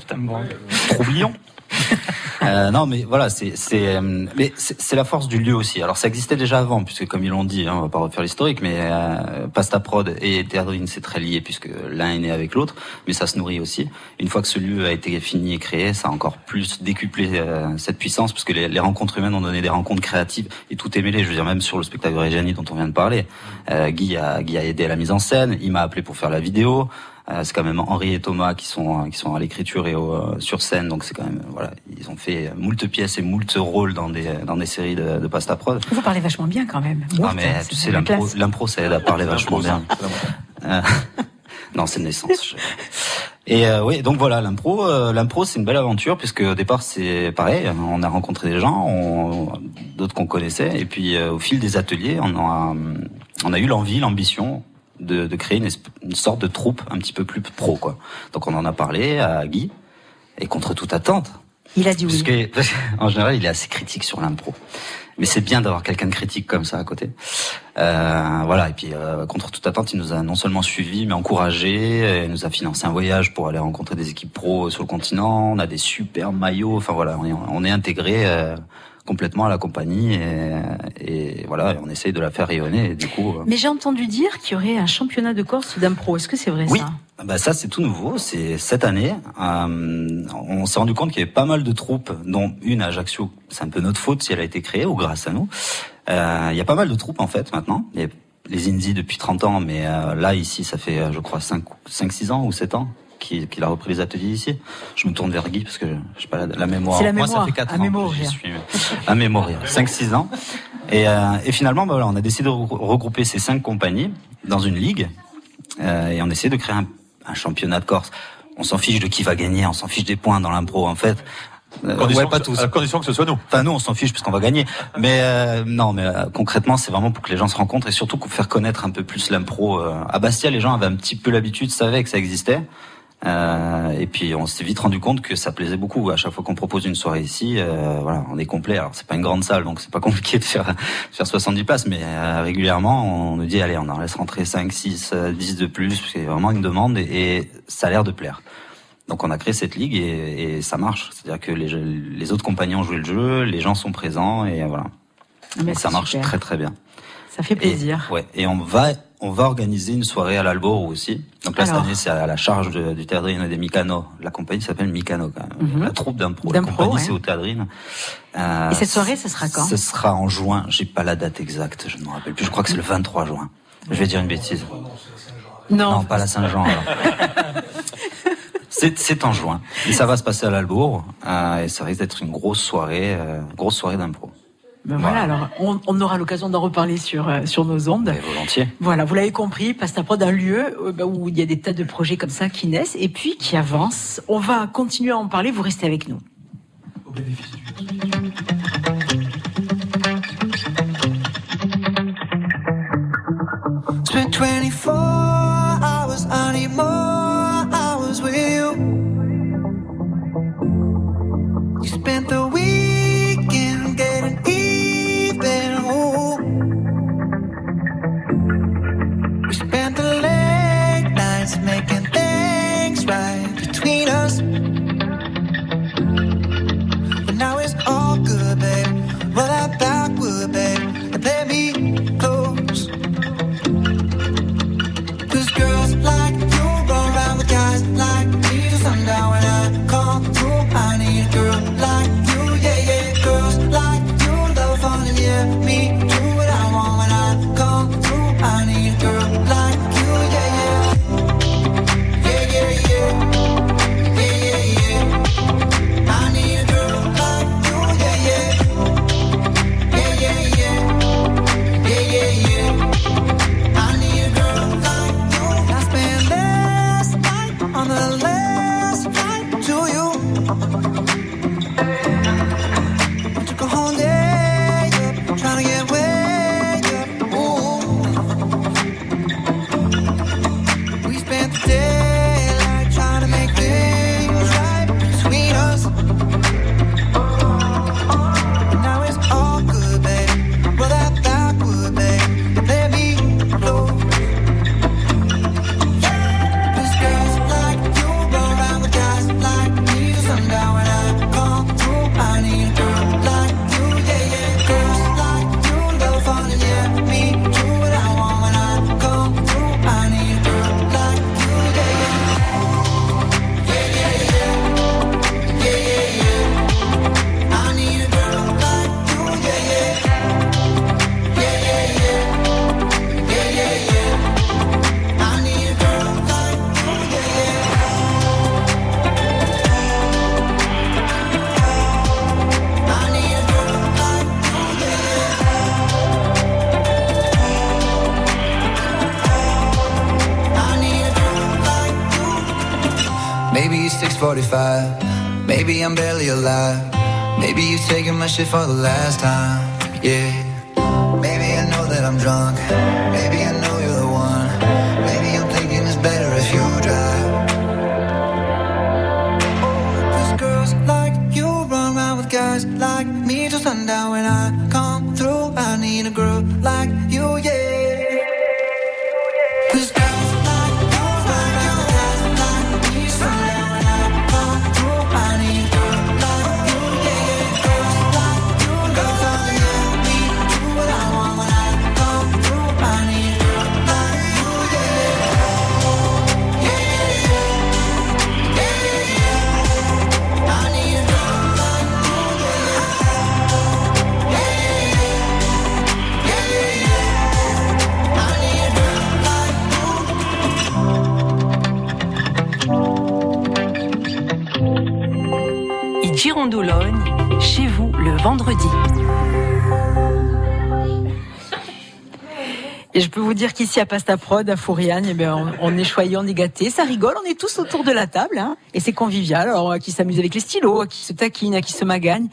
Troublion. Euh, non, mais voilà, c'est euh, mais c'est la force du lieu aussi. Alors ça existait déjà avant, puisque comme ils l'ont dit, hein, on va pas refaire l'historique, mais euh, Pasta Prod et Théâtrine c'est très lié puisque l'un est né avec l'autre, mais ça se nourrit aussi. Une fois que ce lieu a été fini et créé, ça a encore plus décuplé euh, cette puissance, parce que les, les rencontres humaines ont donné des rencontres créatives et tout est mêlé. Je veux dire même sur le spectacle de dont on vient de parler, euh, Guy a Guy a aidé à la mise en scène, il m'a appelé pour faire la vidéo. Euh, c'est quand même Henri et Thomas qui sont qui sont à l'écriture et au, euh, sur scène, donc c'est quand même voilà, ils ont fait moult pièces et moult rôles dans des dans des séries de, de Pasta Prod. Vous parlez vachement bien quand même. Ah mais c'est tu sais l'impro l'impro ça aide à parler vachement bien. Euh, non, c'est de naissance. je- Et euh, oui, donc voilà, l'impro, euh, l'impro, c'est une belle aventure puisque au départ c'est pareil, on a rencontré des gens, on- d'autres qu'on connaissait, et puis euh, au fil des ateliers, on a, on a eu l'envie, l'ambition de, de créer une, sorte de troupe un petit peu plus pro, quoi. Donc on en a parlé à Guy, et contre toute attente. Il a dit oui. Parce que, parce qu'en général, il est assez critique sur l'impro. Mais c'est bien d'avoir quelqu'un de critique comme ça à côté. Euh, voilà. Et puis, euh, contre toute attente, il nous a non seulement suivis, mais encouragés. Il nous a financé un voyage pour aller rencontrer des équipes pro sur le continent. On a des super maillots. Enfin voilà, on est, on est intégré euh, complètement à la compagnie et, et voilà, on essaye de la faire rayonner. Et du coup, euh, Mais j'ai entendu dire qu'il y aurait un championnat de Corse d'impro. Est-ce que c'est vrai Oui. ça bah ça c'est tout nouveau, c'est cette année. Euh, on s'est rendu compte qu'il y avait pas mal de troupes, dont une à Ajaccio. C'est un peu notre faute si elle a été créée ou grâce à nous. Euh, il y a pas mal de troupes en fait maintenant. Il y a les Indies depuis 30 ans, mais euh, là ici ça fait euh, je crois 5 5 6 ans ou 7 ans qu'il qu'il a repris les ateliers ici. Je me tourne vers Guy parce que je sais pas la, la mémoire. C'est la Moi mémoire, ça fait 4 à ans mémoire, que j'y suis. À mémoire, 5 6 ans. Et, euh, et finalement bah, voilà, on a décidé de regrou- regrouper ces cinq compagnies dans une ligue euh, et on essaie de créer un, un championnat de Corse. On s'en fiche de qui va gagner, on s'en fiche des points dans l'impro en fait. Euh, Condition ouais, pas que ce- tous. à la condition que ce soit nous. Enfin, nous, on s'en fiche puisqu'on va gagner. Mais euh, non, mais euh, concrètement, c'est vraiment pour que les gens se rencontrent et surtout pour faire connaître un peu plus l'impro. euh. À Bastia, les gens avaient un petit peu l'habitude, savaient que ça existait. Euh, et puis on s'est vite rendu compte que ça plaisait beaucoup. À chaque fois qu'on propose une soirée ici, euh, voilà, on est complet. Alors c'est pas une grande salle, donc c'est pas compliqué de faire faire 70 places, mais euh, régulièrement on nous dit allez, on en laisse rentrer 5, 6, euh, 10 de plus, parce qu'il y a vraiment une demande et, et ça a l'air de plaire. Donc on a créé cette ligue et, et ça marche. C'est-à-dire que les, les autres compagnies ont joué le jeu, les gens sont présents et voilà. Mais Donc ça marche super. très très bien. Ça fait plaisir. Et, ouais. Et on va on va organiser une soirée à l'Albor aussi. Donc là cette année c'est à la charge de- du Théâtrine et des Mikano. La compagnie s'appelle quand même. Mhm. La troupe d'impro. La compagnie ouais. c'est au Théâtrine. Euh, Et cette soirée, ce sera quand Ce sera en juin. J'ai pas la date exacte. Je ne me rappelle plus. Je crois que c'est le 23 juin. Je vais dire une bêtise. Non. pas la Saint-Jean. c'est en juin. Et ça va se passer à l'Albourg. Euh, et ça risque d'être une grosse soirée, euh, grosse soirée d'impro. Ben voilà, alors on, on aura l'occasion d'en reparler sur, euh, sur nos ondes. Volontiers. Voilà, vous l'avez compris, Pastaprod, un lieu euh, bah, où il y a des tas de projets comme ça qui naissent et puis qui avancent. On va continuer à en parler, vous restez avec nous. Spent 24 hours, 45. Maybe I'm barely alive. Maybe you're taking my shit for the last time. Yeah. Maybe I know that I'm drunk. Chez vous le vendredi. Et je peux vous dire qu'ici à Pasta Prod, à Fouriane, eh bien, on, on est choyé, on est gâté, ça rigole, on est tous autour de la table, hein, et c'est convivial. Alors, à qui s'amuse avec les stylos, à qui se taquine, à qui se magagne.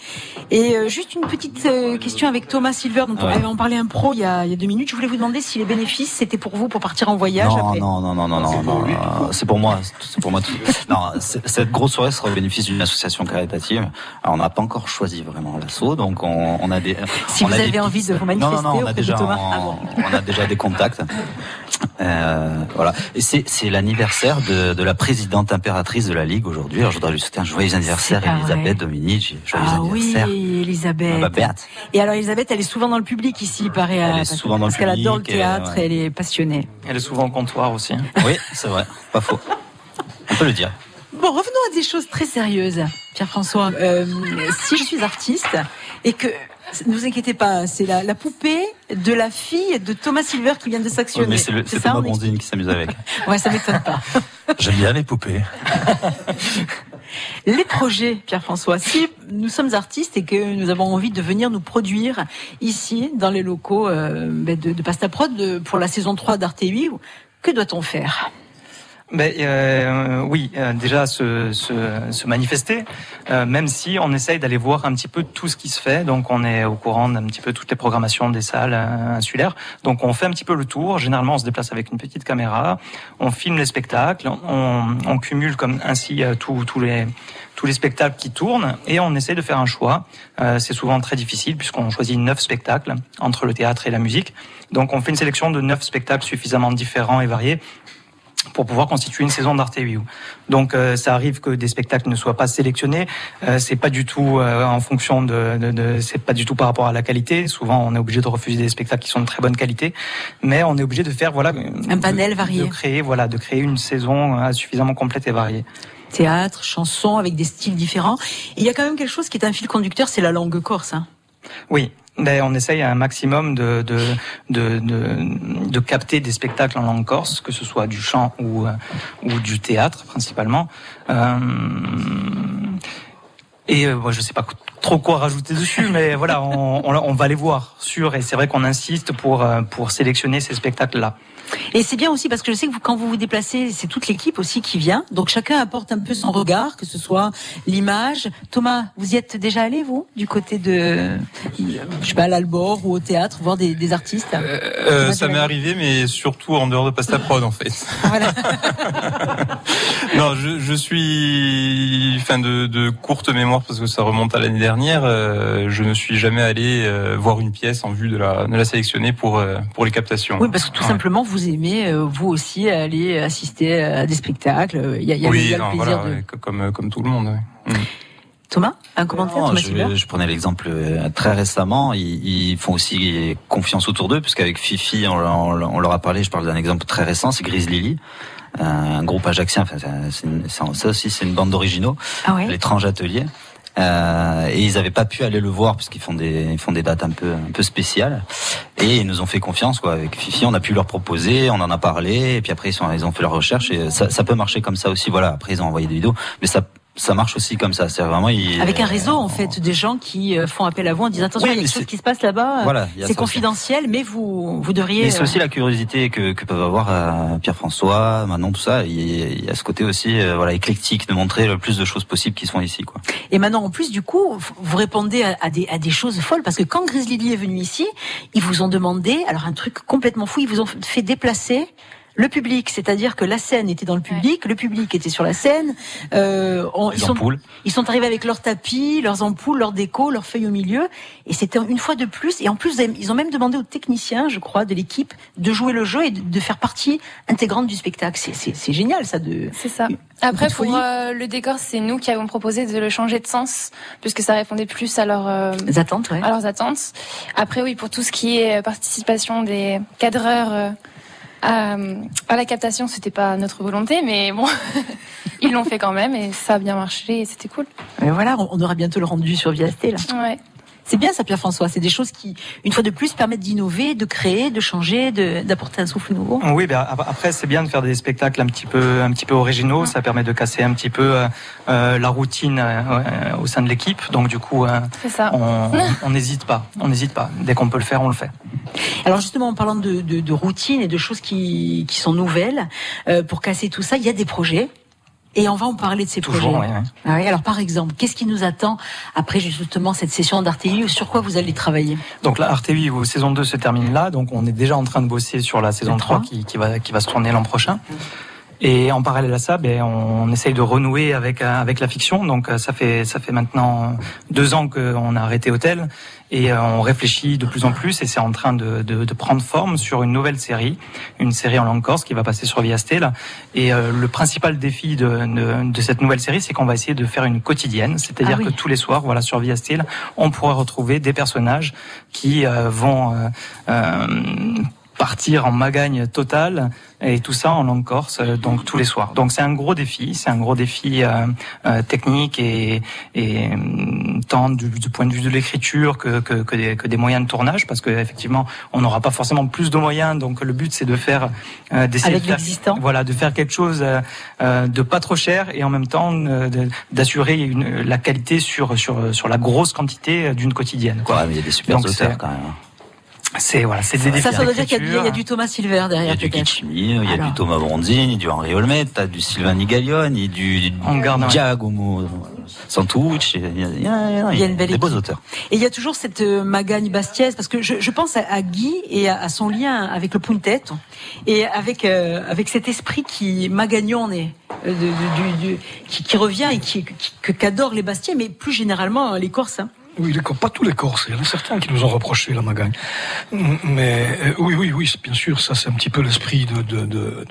Et euh, juste une petite euh, question avec Thomas Silver, dont on Ouais. avait en parlé un pro il y, a, il y a deux minutes. Je voulais vous demander si les bénéfices c'était pour vous pour partir en voyage Non, après. non, non, non, non, non, non, non, c'est pour moi, c'est pour moi. tout. Non, cette grosse soirée sera au bénéfice d'une association caritative. Alors, on n'a pas encore choisi vraiment l'assaut, donc on, on a des. Si on vous a des avez envie de vous manifester non, non, non, on auprès a de déjà, Thomas. Ah bon. on a déjà des contacts. Euh, voilà. Et c'est l'anniversaire de, de la présidente impératrice de la Ligue aujourd'hui. Alors, je voudrais lui souhaiter un joyeux anniversaire, pas Elisabeth Dominici. Joyeux Ah oui, anniversaire. Elisabeth. Ah bah, Berthe. Et alors Elisabeth, elle est souvent dans le public ici, il paraît. Elle est parce- souvent dans le parce qu'elle adore le public, théâtre, et, ouais. elle est passionnée. Elle est souvent au comptoir aussi. Oui, c'est vrai, pas faux. On peut le dire. Bon, revenons à des choses très sérieuses, Pierre-François. Euh, si je suis artiste et que, ne vous inquiétez pas, c'est la, la poupée de la fille de Thomas Silver qui vient de Oui, s'actionner. mais c'est le- c'est ça, Thomas Bondine qui s'amuse avec. Ouais, ça m'étonne pas. J'aime bien les poupées. Les projets, Pierre-François, si nous sommes artistes et que nous avons envie de venir nous produire ici, dans les locaux euh, ben, de, de Pasta Prod de- pour la saison 3 d'Arte 8, que doit-on faire? Ben, euh, oui, euh, déjà se, se, se manifester, euh, même si on essaye d'aller voir un petit peu tout ce qui se fait. Donc on est au courant d'un petit peu toutes les programmations des salles euh, insulaires. Donc on fait un petit peu le tour. Généralement on se déplace avec une petite caméra, on filme les spectacles, on, on cumule comme ainsi euh, tous les tous les spectacles qui tournent et on essaie de faire un choix. Euh, c'est souvent très difficile puisqu'on choisit neuf spectacles entre le théâtre et la musique. Donc on fait une sélection de neuf spectacles suffisamment différents et variés pour pouvoir constituer une saison d'Arte View. Donc euh, ça arrive que des spectacles ne soient pas sélectionnés. Euh, c'est pas du tout euh, en fonction de, de, de c'est pas du tout par rapport à la qualité. Souvent on est obligé de refuser des spectacles qui sont de très bonne qualité, mais on est obligé de faire voilà Un panel varié. de créer voilà de créer une saison euh, suffisamment complète et variée. Théâtre, chanson, avec des styles différents. Et il y a quand même quelque chose qui est un fil conducteur, c'est la langue corse. Hein. Oui, ben, on essaye un maximum de, de, de, de, de capter des spectacles en langue corse, que ce soit du chant ou, euh, ou du théâtre principalement. Euh, et euh, moi, je sais pas trop quoi rajouter dessus, mais voilà, on, on, on va les voir, sûr. Et c'est vrai qu'on insiste pour, euh, pour sélectionner ces spectacles-là. Et c'est bien aussi parce que je sais que vous, quand vous vous déplacez, c'est toute l'équipe aussi qui vient. Donc chacun apporte un peu son regard, que ce soit l'image. Thomas, vous y êtes déjà allé, vous, du côté de, je sais pas, à l'Albor ou au théâtre, voir des, des artistes? Euh, Thomas, ça m'est arrivé, mais surtout en dehors de Pasta Prod, en fait. non, je, je suis fin de, de courte mémoire parce que ça remonte à l'année dernière. Euh, je ne suis jamais allé euh, voir une pièce en vue de la, de la sélectionner pour euh, pour les captations. Oui, parce que tout Ouais. simplement, vous aimez, euh, vous aussi, aller assister à des spectacles. Il y a, il y a oui, y a le non, plaisir voilà, de... ouais, comme comme tout le monde. ouais. Mm. Thomas, un commentaire, Non, Thomas je, je prenais l'exemple très récemment. Ils, ils font aussi confiance autour d'eux, puisqu'avec Fifi, on, on- on leur a parlé. Je parle d'un exemple très récent, c'est Grise Lily, un groupe ajaxien. Enfin, c'est une- c'est- ça aussi, c'est une bande d'originaux. Ah ouais? L'étrange atelier. Euh, et ils n'avaient pas pu aller le voir puisqu'ils font des ils font des dates un peu un peu spéciales. Et ils nous ont fait confiance quoi. Avec Fifi on a pu leur proposer on en a parlé et puis après ils sont ils ont fait leur recherche et ça, ça peut marcher comme ça aussi. Voilà après ils ont envoyé des vidéos mais ça ça marche aussi comme ça. C'est vraiment il- Avec un réseau, en fait, des gens qui euh, font appel à vous en disant attention, Oui, il y a quelque chose qui se passe là-bas. Voilà, c'est aussi. confidentiel, mais vous, vous devriez. Mais c'est aussi euh, la curiosité que, que peuvent avoir euh, Pierre-François, Manon, tout ça. Il y a- il y a ce côté aussi, euh, voilà, éclectique de montrer le plus de choses possibles qui sont ici, quoi. Et maintenant, en plus, du coup, vous répondez à, à des, à des choses folles parce que quand Grizzly Lee est venu ici, ils vous ont demandé, alors un truc complètement fou, ils vous ont fait déplacer le public, c'est-à-dire que la scène était dans le public, le public était sur la scène. Euh, on- Les ils, sont, ampoules. ils sont arrivés avec leurs tapis, leurs ampoules, leurs décos, leurs feuilles au milieu, et c'était une fois de plus. Et en plus, ils ont même demandé aux techniciens, je crois, de l'équipe, de jouer le jeu et de, de faire partie intégrante du spectacle. C'est- génial, ça. De C'est ça. Après, pour euh, le décor, c'est nous qui avons proposé de le changer de sens, puisque ça répondait plus à, leur, euh, attentes, ouais. à leurs attentes. Après, oui, pour tout ce qui est euh, participation des cadreurs euh, à, à la captation, c'était pas notre volonté, mais bon, ils l'ont fait quand même et ça a bien marché et c'était cool. Mais voilà, on on aura bientôt le rendu sur Viasté, là. Ouais. C'est bien ça, Pierre-François. C'est des choses qui, une fois de plus, permettent d'innover, de créer, de changer, de- d'apporter un souffle nouveau. Oui, ben ap- après c'est bien de faire des spectacles un petit peu, un petit peu originaux. Ça permet de casser un petit peu euh, euh, la routine euh, euh, au sein de l'équipe. Donc du coup, euh, C'est ça. on on n'hésite pas. On n'hésite pas. Dès qu'on peut le faire, on le fait. Alors justement, en parlant de, de, de routine et de choses qui, qui sont nouvelles, euh, pour casser tout ça, il y a des projets. Et on va en parler de ces Toujours, projets. oui, oui. Ah oui, alors par exemple, qu'est-ce qui nous attend après justement cette session d'Artélie Sur quoi vous allez travailler? Donc la ou saison 2 se termine là, donc on est déjà en train de bosser sur la saison 3 qui, qui va qui va se tourner l'an prochain. Et en parallèle à ça, ben, on essaye de renouer avec euh, avec la fiction. Donc euh, ça fait ça fait maintenant deux ans qu'on a arrêté Hôtel et euh, on réfléchit de plus en plus et c'est en train de, de, de prendre forme sur une nouvelle série, une série en langue corse qui va passer sur Viastel. Et euh, le principal défi de, de, de cette nouvelle série, c'est qu'on va essayer de faire une quotidienne, c'est-à-dire Ah oui. que tous les soirs, voilà, sur Viastel, on pourra retrouver des personnages qui euh, vont euh, euh, partir en magagne totale et tout ça en langue corse euh, donc tous les soirs donc c'est un gros défi c'est un gros défi euh, euh, technique et, et euh, tant du, du point de vue de l'écriture que, que, que, des, que des moyens de tournage parce que effectivement on n'aura pas forcément plus de moyens donc le but c'est de faire euh, d'essayer de faire voilà de faire quelque chose euh, euh, de pas trop cher et en même temps euh, d'assurer une- la qualité sur sur sur la grosse quantité d'une quotidienne quoi. Ouais, mais il y a des super Donc, auteurs quand même. C'est voilà c'est des Ça, ça veut dire qu'il y a du- d'écriture. il y, a du Thomas Silver derrière. Il y a du. Gitchimi, il y a Alors. du Thomas Brondini, du Henri Olmet, t'as du Sylvain Nigaglione, du, du garde Giacomo Santucci, il y a, il y a- Il y a une belle des beaux auteurs. Et il y a toujours cette euh, Magagne Bastiaise, parce que je, je pense à, à Guy et à, à son lien avec le Puntet, et avec euh, avec cet esprit qui magagnon est, euh, de- de- du- du- qui, qui revient et qui, qu'adorent les Bastiais, mais plus généralement euh, les Corses. hein. Oui, les pas tous les Corses. Il y en a certains qui nous ont reproché la magagne. Mais euh, oui, oui, oui, bien sûr, ça c'est un petit peu l'esprit de, de, de,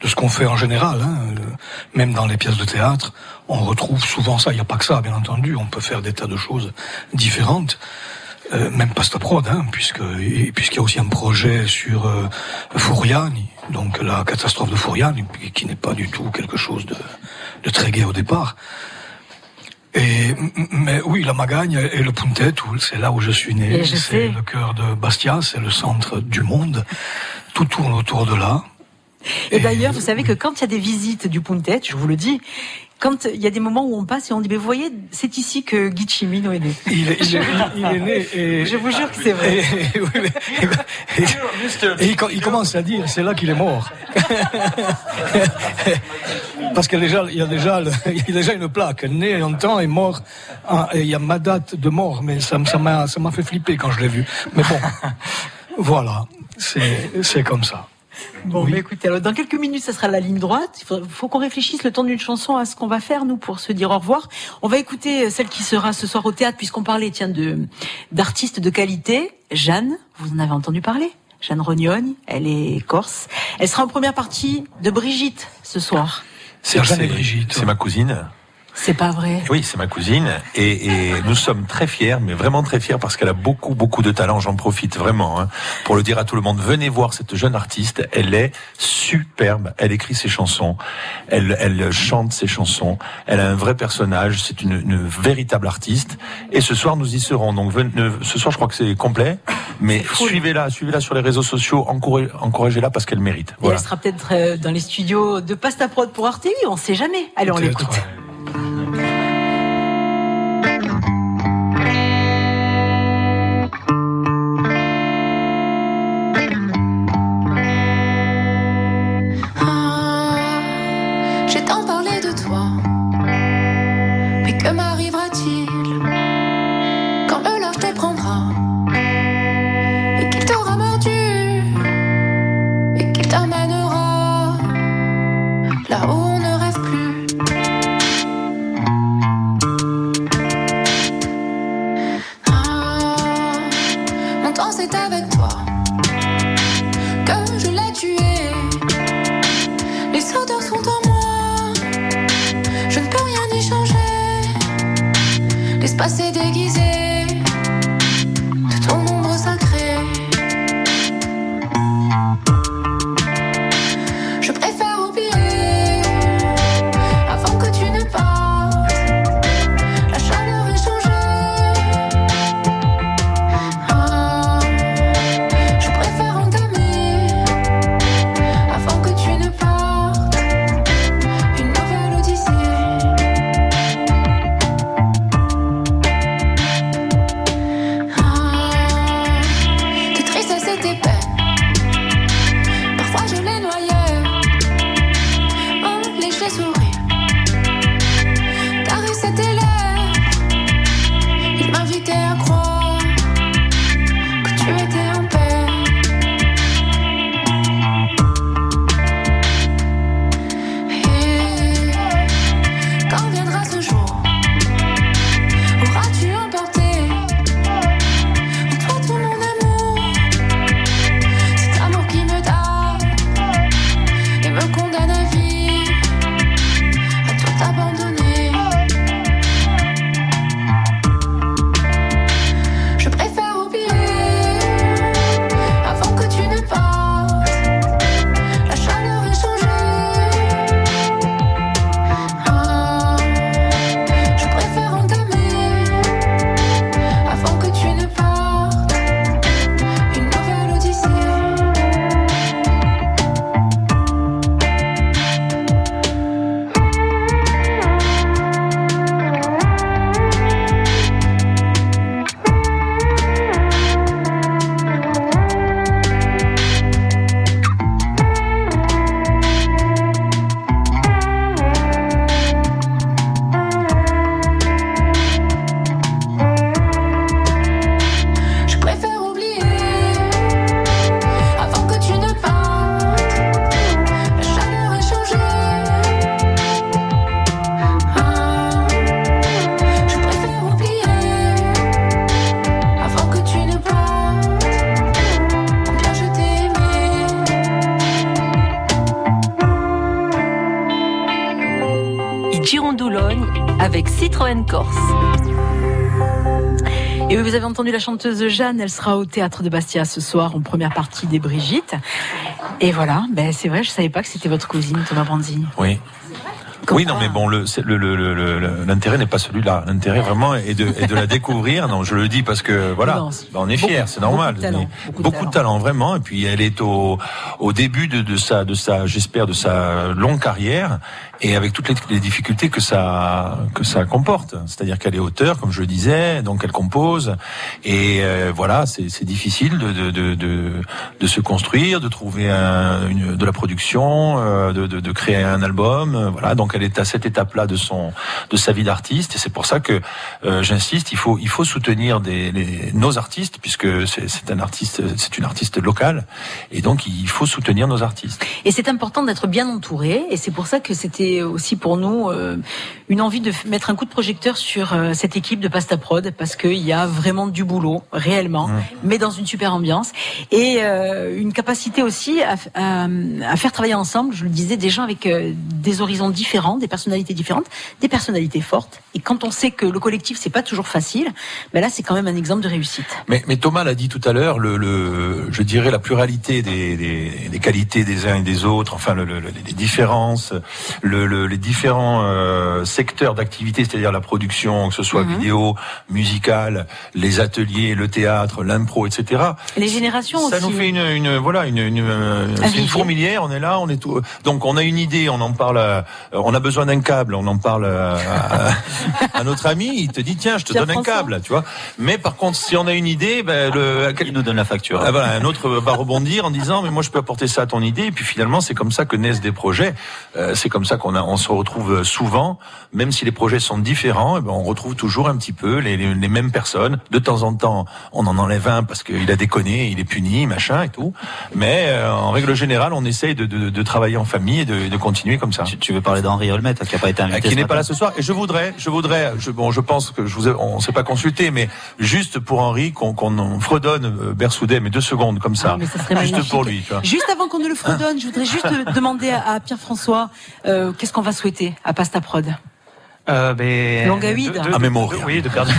de, ce qu'on fait en général. Hein. Le- Même dans les pièces de théâtre, on retrouve souvent ça. Il n'y a pas que ça, bien entendu. On peut faire des tas de choses différentes. Euh, même Pasta Prod, hein, puisque puisqu'il y a aussi un projet sur euh, Fouriani, donc la catastrophe de Fouriani, qui n'est pas du tout quelque chose de, de très gai au départ. Et, mais oui, la Magagne et le Puntet, c'est là où je suis né. Et. C'est le cœur de Bastia, c'est le centre du monde. Tout tourne autour de là. Et d'ailleurs, vous savez que quand il y a des visites du Puntet, je vous le dis, quand il y a des moments où on passe et on dit, mais vous voyez, c'est ici que Guy Chimino est né. Il est, il est- il est né et... Je vous jure que c'est vrai. Et, il, co- il commence à dire, c'est là qu'il est mort. Parce qu'il y a déjà, il y a déjà, le- il y a déjà une plaque, né en temps et mort. Ah, et il y a ma date de mort, mais ça, m'a, ça m'a fait flipper quand je l'ai vu. Mais bon, voilà, c'est, c'est comme ça. Bon, mais écoutez, alors dans quelques minutes, ça sera la ligne droite. Il faut, faut qu'on réfléchisse le temps d'une chanson à ce qu'on va faire, nous, pour se dire au revoir. On va écouter celle qui sera ce soir au théâtre, puisqu'on parlait, tiens, de, d'artistes de qualité. Jeanne, vous en avez entendu parler? Jeanne Rognogne, elle est corse. Elle sera en première partie de Brigitte ce soir. C'est c'est ma cousine. C'est pas vrai. Oui, c'est ma cousine et, et nous sommes très fiers, mais vraiment très fiers parce qu'elle a beaucoup, beaucoup de talent. J'en profite vraiment hein, pour le dire à tout le monde. Venez voir cette jeune artiste. Elle est superbe. Elle écrit ses chansons. Elle, elle chante ses chansons. Elle a un vrai personnage. C'est une, une véritable artiste. Et ce soir, nous y serons. Donc, venez- ce soir, je crois que c'est complet. Mais suivez-la, suivez-la sur les réseaux sociaux. Encouragez- Encouragez-la parce qu'elle mérite. Et Voilà. elle sera peut-être euh, dans les studios de Pasta Prod pour Arte. On sait jamais. Allez, on l'écoute. ouais. Okay. Entendu la chanteuse Jeanne, elle sera au théâtre de Bastia ce soir en première partie des Brigitte. Et voilà, ben c'est vrai, je savais pas que c'était votre cousine Thomas Brandini. Oui. Oui, non, mais bon, le- le- le- l'intérêt n'est pas celui-là. L'intérêt vraiment est de, est de la découvrir. Non, je le dis parce que voilà, Non, Ben, on est fiers, c'est normal. beaucoup de talent, Mais beaucoup de beaucoup de talent, vraiment. Et puis elle est au, au début de, de sa, de sa, j'espère, de sa longue carrière, et avec toutes les, les difficultés que ça, que ça comporte. C'est-à-dire qu'elle est auteur, comme je le disais, donc elle compose, et euh, voilà, c'est difficile de, de, de, de, se construire, de trouver un, une, de la production, euh, de, créer un album. euh, Voilà, donc elle est à cette étape-là de son, de sa vie d'artiste, et c'est pour ça que euh, j'insiste, il faut, il faut soutenir des, les- nos artistes, puisque c'est un artiste, c'est une artiste locale, et donc il faut soutenir nos artistes. Et c'est important d'être bien entouré, et c'est pour ça que c'était aussi pour nous euh, une envie de mettre un coup de projecteur sur cette équipe de Pasta Prod, parce qu'il y a vraiment du boulot, réellement, mais dans une super ambiance, et euh, une capacité aussi à, f- à- à faire travailler ensemble, je le disais, des gens avec euh, des horizons différents, des personnalités différentes, des personnalités fortes. Et quand on sait que le collectif, c'est pas toujours facile, ben là, c'est quand même un exemple de réussite. Mais, mais Thomas l'a dit tout à l'heure, le, le, je dirais la pluralité des, des, des qualités des uns et des autres, enfin le, le- le- les différences, le, le- les différents euh, secteurs d'activité, c'est-à-dire la production, que ce soit vidéo, musicale, les ateliers, le théâtre, l'impro, etc. Les générations Ça aussi. nous fait une, une voilà une, une, euh, une fourmilière. On est là, on est tout. Donc on a une idée, on en parle. à- on a besoin d'un câble, on en parle à, à- à notre ami. Il te dit tiens, je te donne un câble, tu vois. Mais par contre, si on a une idée, ben, le, Il nous donne la facture. ah, voilà, un autre va rebondir en disant mais moi je peux apporter ça à ton idée. Et puis finalement, c'est comme ça que naissent des projets. Euh, c'est comme ça qu'on a, on se retrouve souvent, même si les projets sont différents, eh ben, on retrouve toujours un petit peu les, les, les mêmes personnes. De temps en temps, on en enlève un parce qu'il a déconné, il est puni, machin et tout. Mais euh, en règle générale, on essaye de, de, de travailler en famille et de, de continuer comme ça. Tu, veux parler d'Henri Olmet, qui n'a pas été invité Qui ce n'est pas là ce soir. Et je voudrais, je voudrais, je, bon, je pense que je vous, ai, on s'est pas consulté, mais juste pour Henri, qu'on qu'on fredonne euh, Bersoudet, mais deux secondes comme ça, Ah, mais ça serait juste magnifique. pour lui. Tu vois. Juste avant qu'on ne le fredonne, je voudrais juste demander à, à Pierre-François euh, qu'est-ce qu'on va souhaiter à Pasta Prod. Euh, ben, Longa de- de- À mémoria. de- Oui, de perdurer.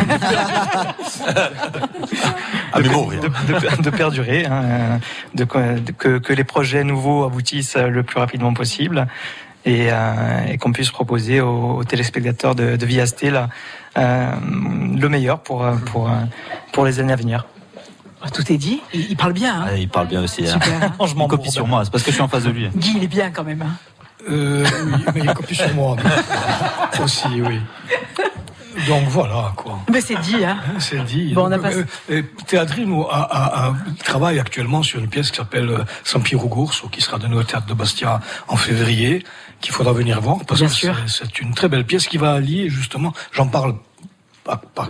À mémoria. de, de- de perdurer, hein, de, de- que, que les projets nouveaux aboutissent le plus rapidement possible et, euh, et qu'on puisse proposer aux, aux téléspectateurs de, de Via Stella euh, le meilleur pour, euh, pour, pour les années à venir. Ah, Tout est dit. Il, parle bien. hein. Ah, Il parle bien aussi. hein. Super. Je m'en Il copie sur moi, c'est parce que je suis en face de lui. Guy, il est bien quand même. Hein. Euh, oui, mais il copie sur moi. mais- Aussi, oui. Donc voilà, quoi. Mais c'est dit, hein. C'est dit. Bon, on a Donc, pas- euh, euh, Théâtrine a, a- a- travaille actuellement sur une pièce qui s'appelle euh, Sampiro Gourso, qui sera donnée au théâtre de Bastia en février, qu'il faudra venir voir parce Bien que c'est- une très belle pièce qui va allier justement. J'en parle pa- pa-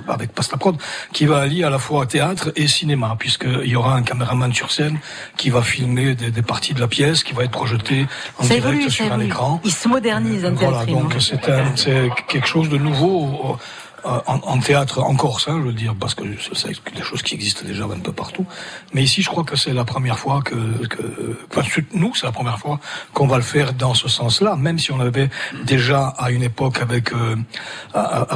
avec Pastaprod, qui va allier à la fois théâtre et cinéma, puisqu'il y aura un caméraman sur scène qui va filmer des, des parties de la pièce, qui va être projeté en direct évolue, sur un évolue. écran. Il se modernise, un Voilà, donc c'est quelque chose de nouveau euh, en, en théâtre en Corse, hein, je veux dire, parce que c'est c'est des choses qui existent déjà un peu partout. Mais ici, je crois que c'est la première fois que, que enfin, sur- nous, c'est la première fois qu'on va le faire dans ce sens-là, même si on avait déjà à une époque avec, euh,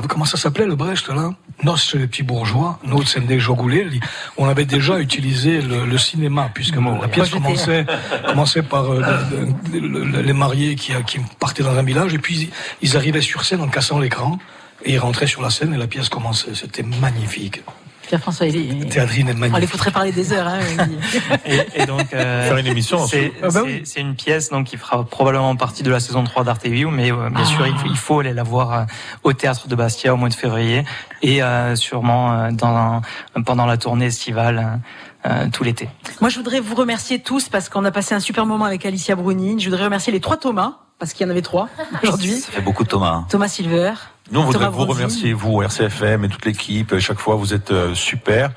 comment ça s'appelait le Brecht là? Nos chez les petits bourgeois, Nos Sende Joguleli. On avait déjà utilisé le, le cinéma puisque la pièce commençait commençait par euh, de- de- le- le- les mariés qui, qui partaient dans un village et puis ils arrivaient sur scène en cassant l'écran et ils rentraient sur la scène et la pièce commençait. C'était magnifique. Pierre-François, il est... Théâtrine est On les magnifique. foutrait parler des heures. Hein. Et, et donc, euh, Faire une émission c'est. Ah bah oui. une pièce donc qui fera probablement partie de la saison 3 d'Arte View, mais euh, bien Ah. sûr, il faut, il faut aller la voir euh, au théâtre de Bastia au mois de février et euh, sûrement euh, dans un- pendant la tournée estivale euh, euh, tout l'été. Moi, je voudrais vous remercier tous parce qu'on a passé un super moment avec Alicia Bruni. Je voudrais remercier les trois Thomas parce qu'il y en avait trois aujourd'hui. Ça fait beaucoup de Thomas. hein. Thomas Silver. Nous, on voudrait vous remercier, vous, RCFM et toute l'équipe. Chaque fois, vous êtes euh, super.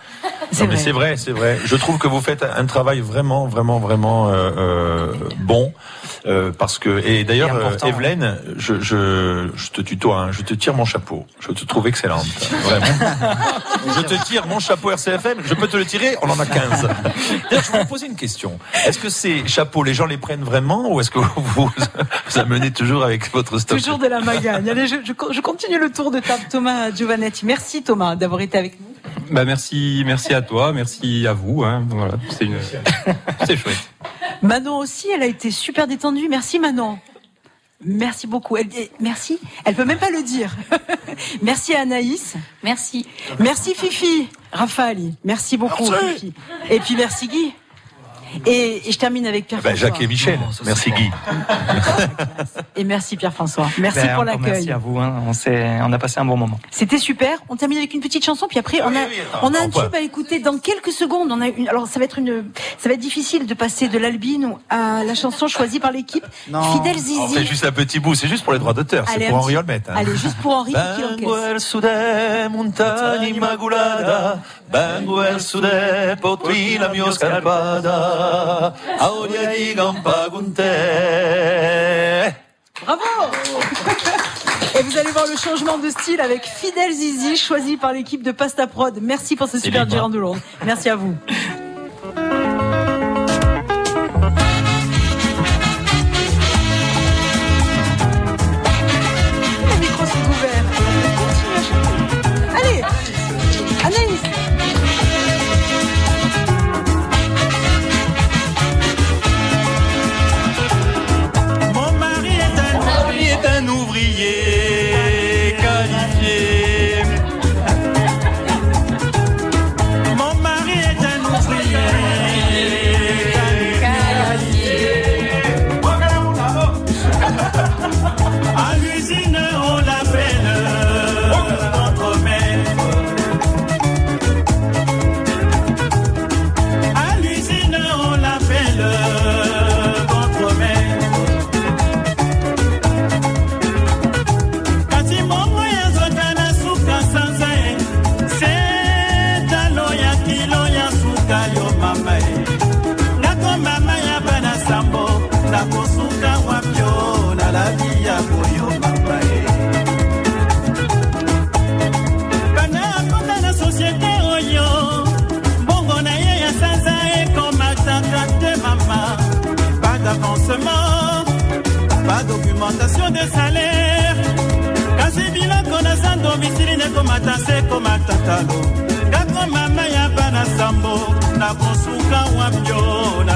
C'est Non, mais vrai. c'est vrai, c'est vrai. Je trouve que vous faites un travail vraiment, vraiment, vraiment euh, euh, bon. euh, parce que et d'ailleurs. Evelyne, je, je, je te tutoie, hein, je te tire mon chapeau. Je te trouve excellente, vraiment. je te tire mon chapeau RCFM. Je peux te le tirer, on en a 15. D'ailleurs, je vais vous poser une question. Est-ce que ces chapeaux, les gens les prennent vraiment, ou est-ce que vous vous amenez toujours avec votre stock Toujours de la magagne. Allez, je, je, je continue le tour de table. Thomas Giovanetti. Merci Thomas d'avoir été avec nous. Bah merci, merci à toi, merci à vous. Hein. Voilà, c'est une, c'est chouette. Manon aussi, elle a été super détendue. Merci Manon. Merci beaucoup. Elle, merci. Elle peut même pas le dire. merci à Anaïs. Merci. Merci Fifi. Rafali. Merci beaucoup Fifi. Et puis merci Guy. Et, et je termine avec Pierre Ben, François. Jacques et Michel. Merci Guy. Et merci Pierre François. Merci Ben, pour encore Merci l'accueil. à vous. Hein. On, s'est- on a passé un bon moment. C'était super. On termine avec une petite chanson, puis après on a on a un tube à écouter dans quelques secondes. On a une, alors ça va être une ça va être difficile de passer de l'albine à la chanson choisie par l'équipe. Fidèle Zizi. On fait juste un petit bout, c'est juste pour les droits d'auteur, c'est pour un Henri petit- Olmet. hein. Allez, juste pour Henri Vengo encaisse. Sude, scarpada, di. Bravo Et vous allez voir le changement de style avec Fidèle Zizi, choisi par l'équipe de Pasta Prod. Merci pour ce super libre. Girandoulon. Merci à vous. Est seko matatalo. Kakoma mai ya bana nsambo nakosuka wabyo na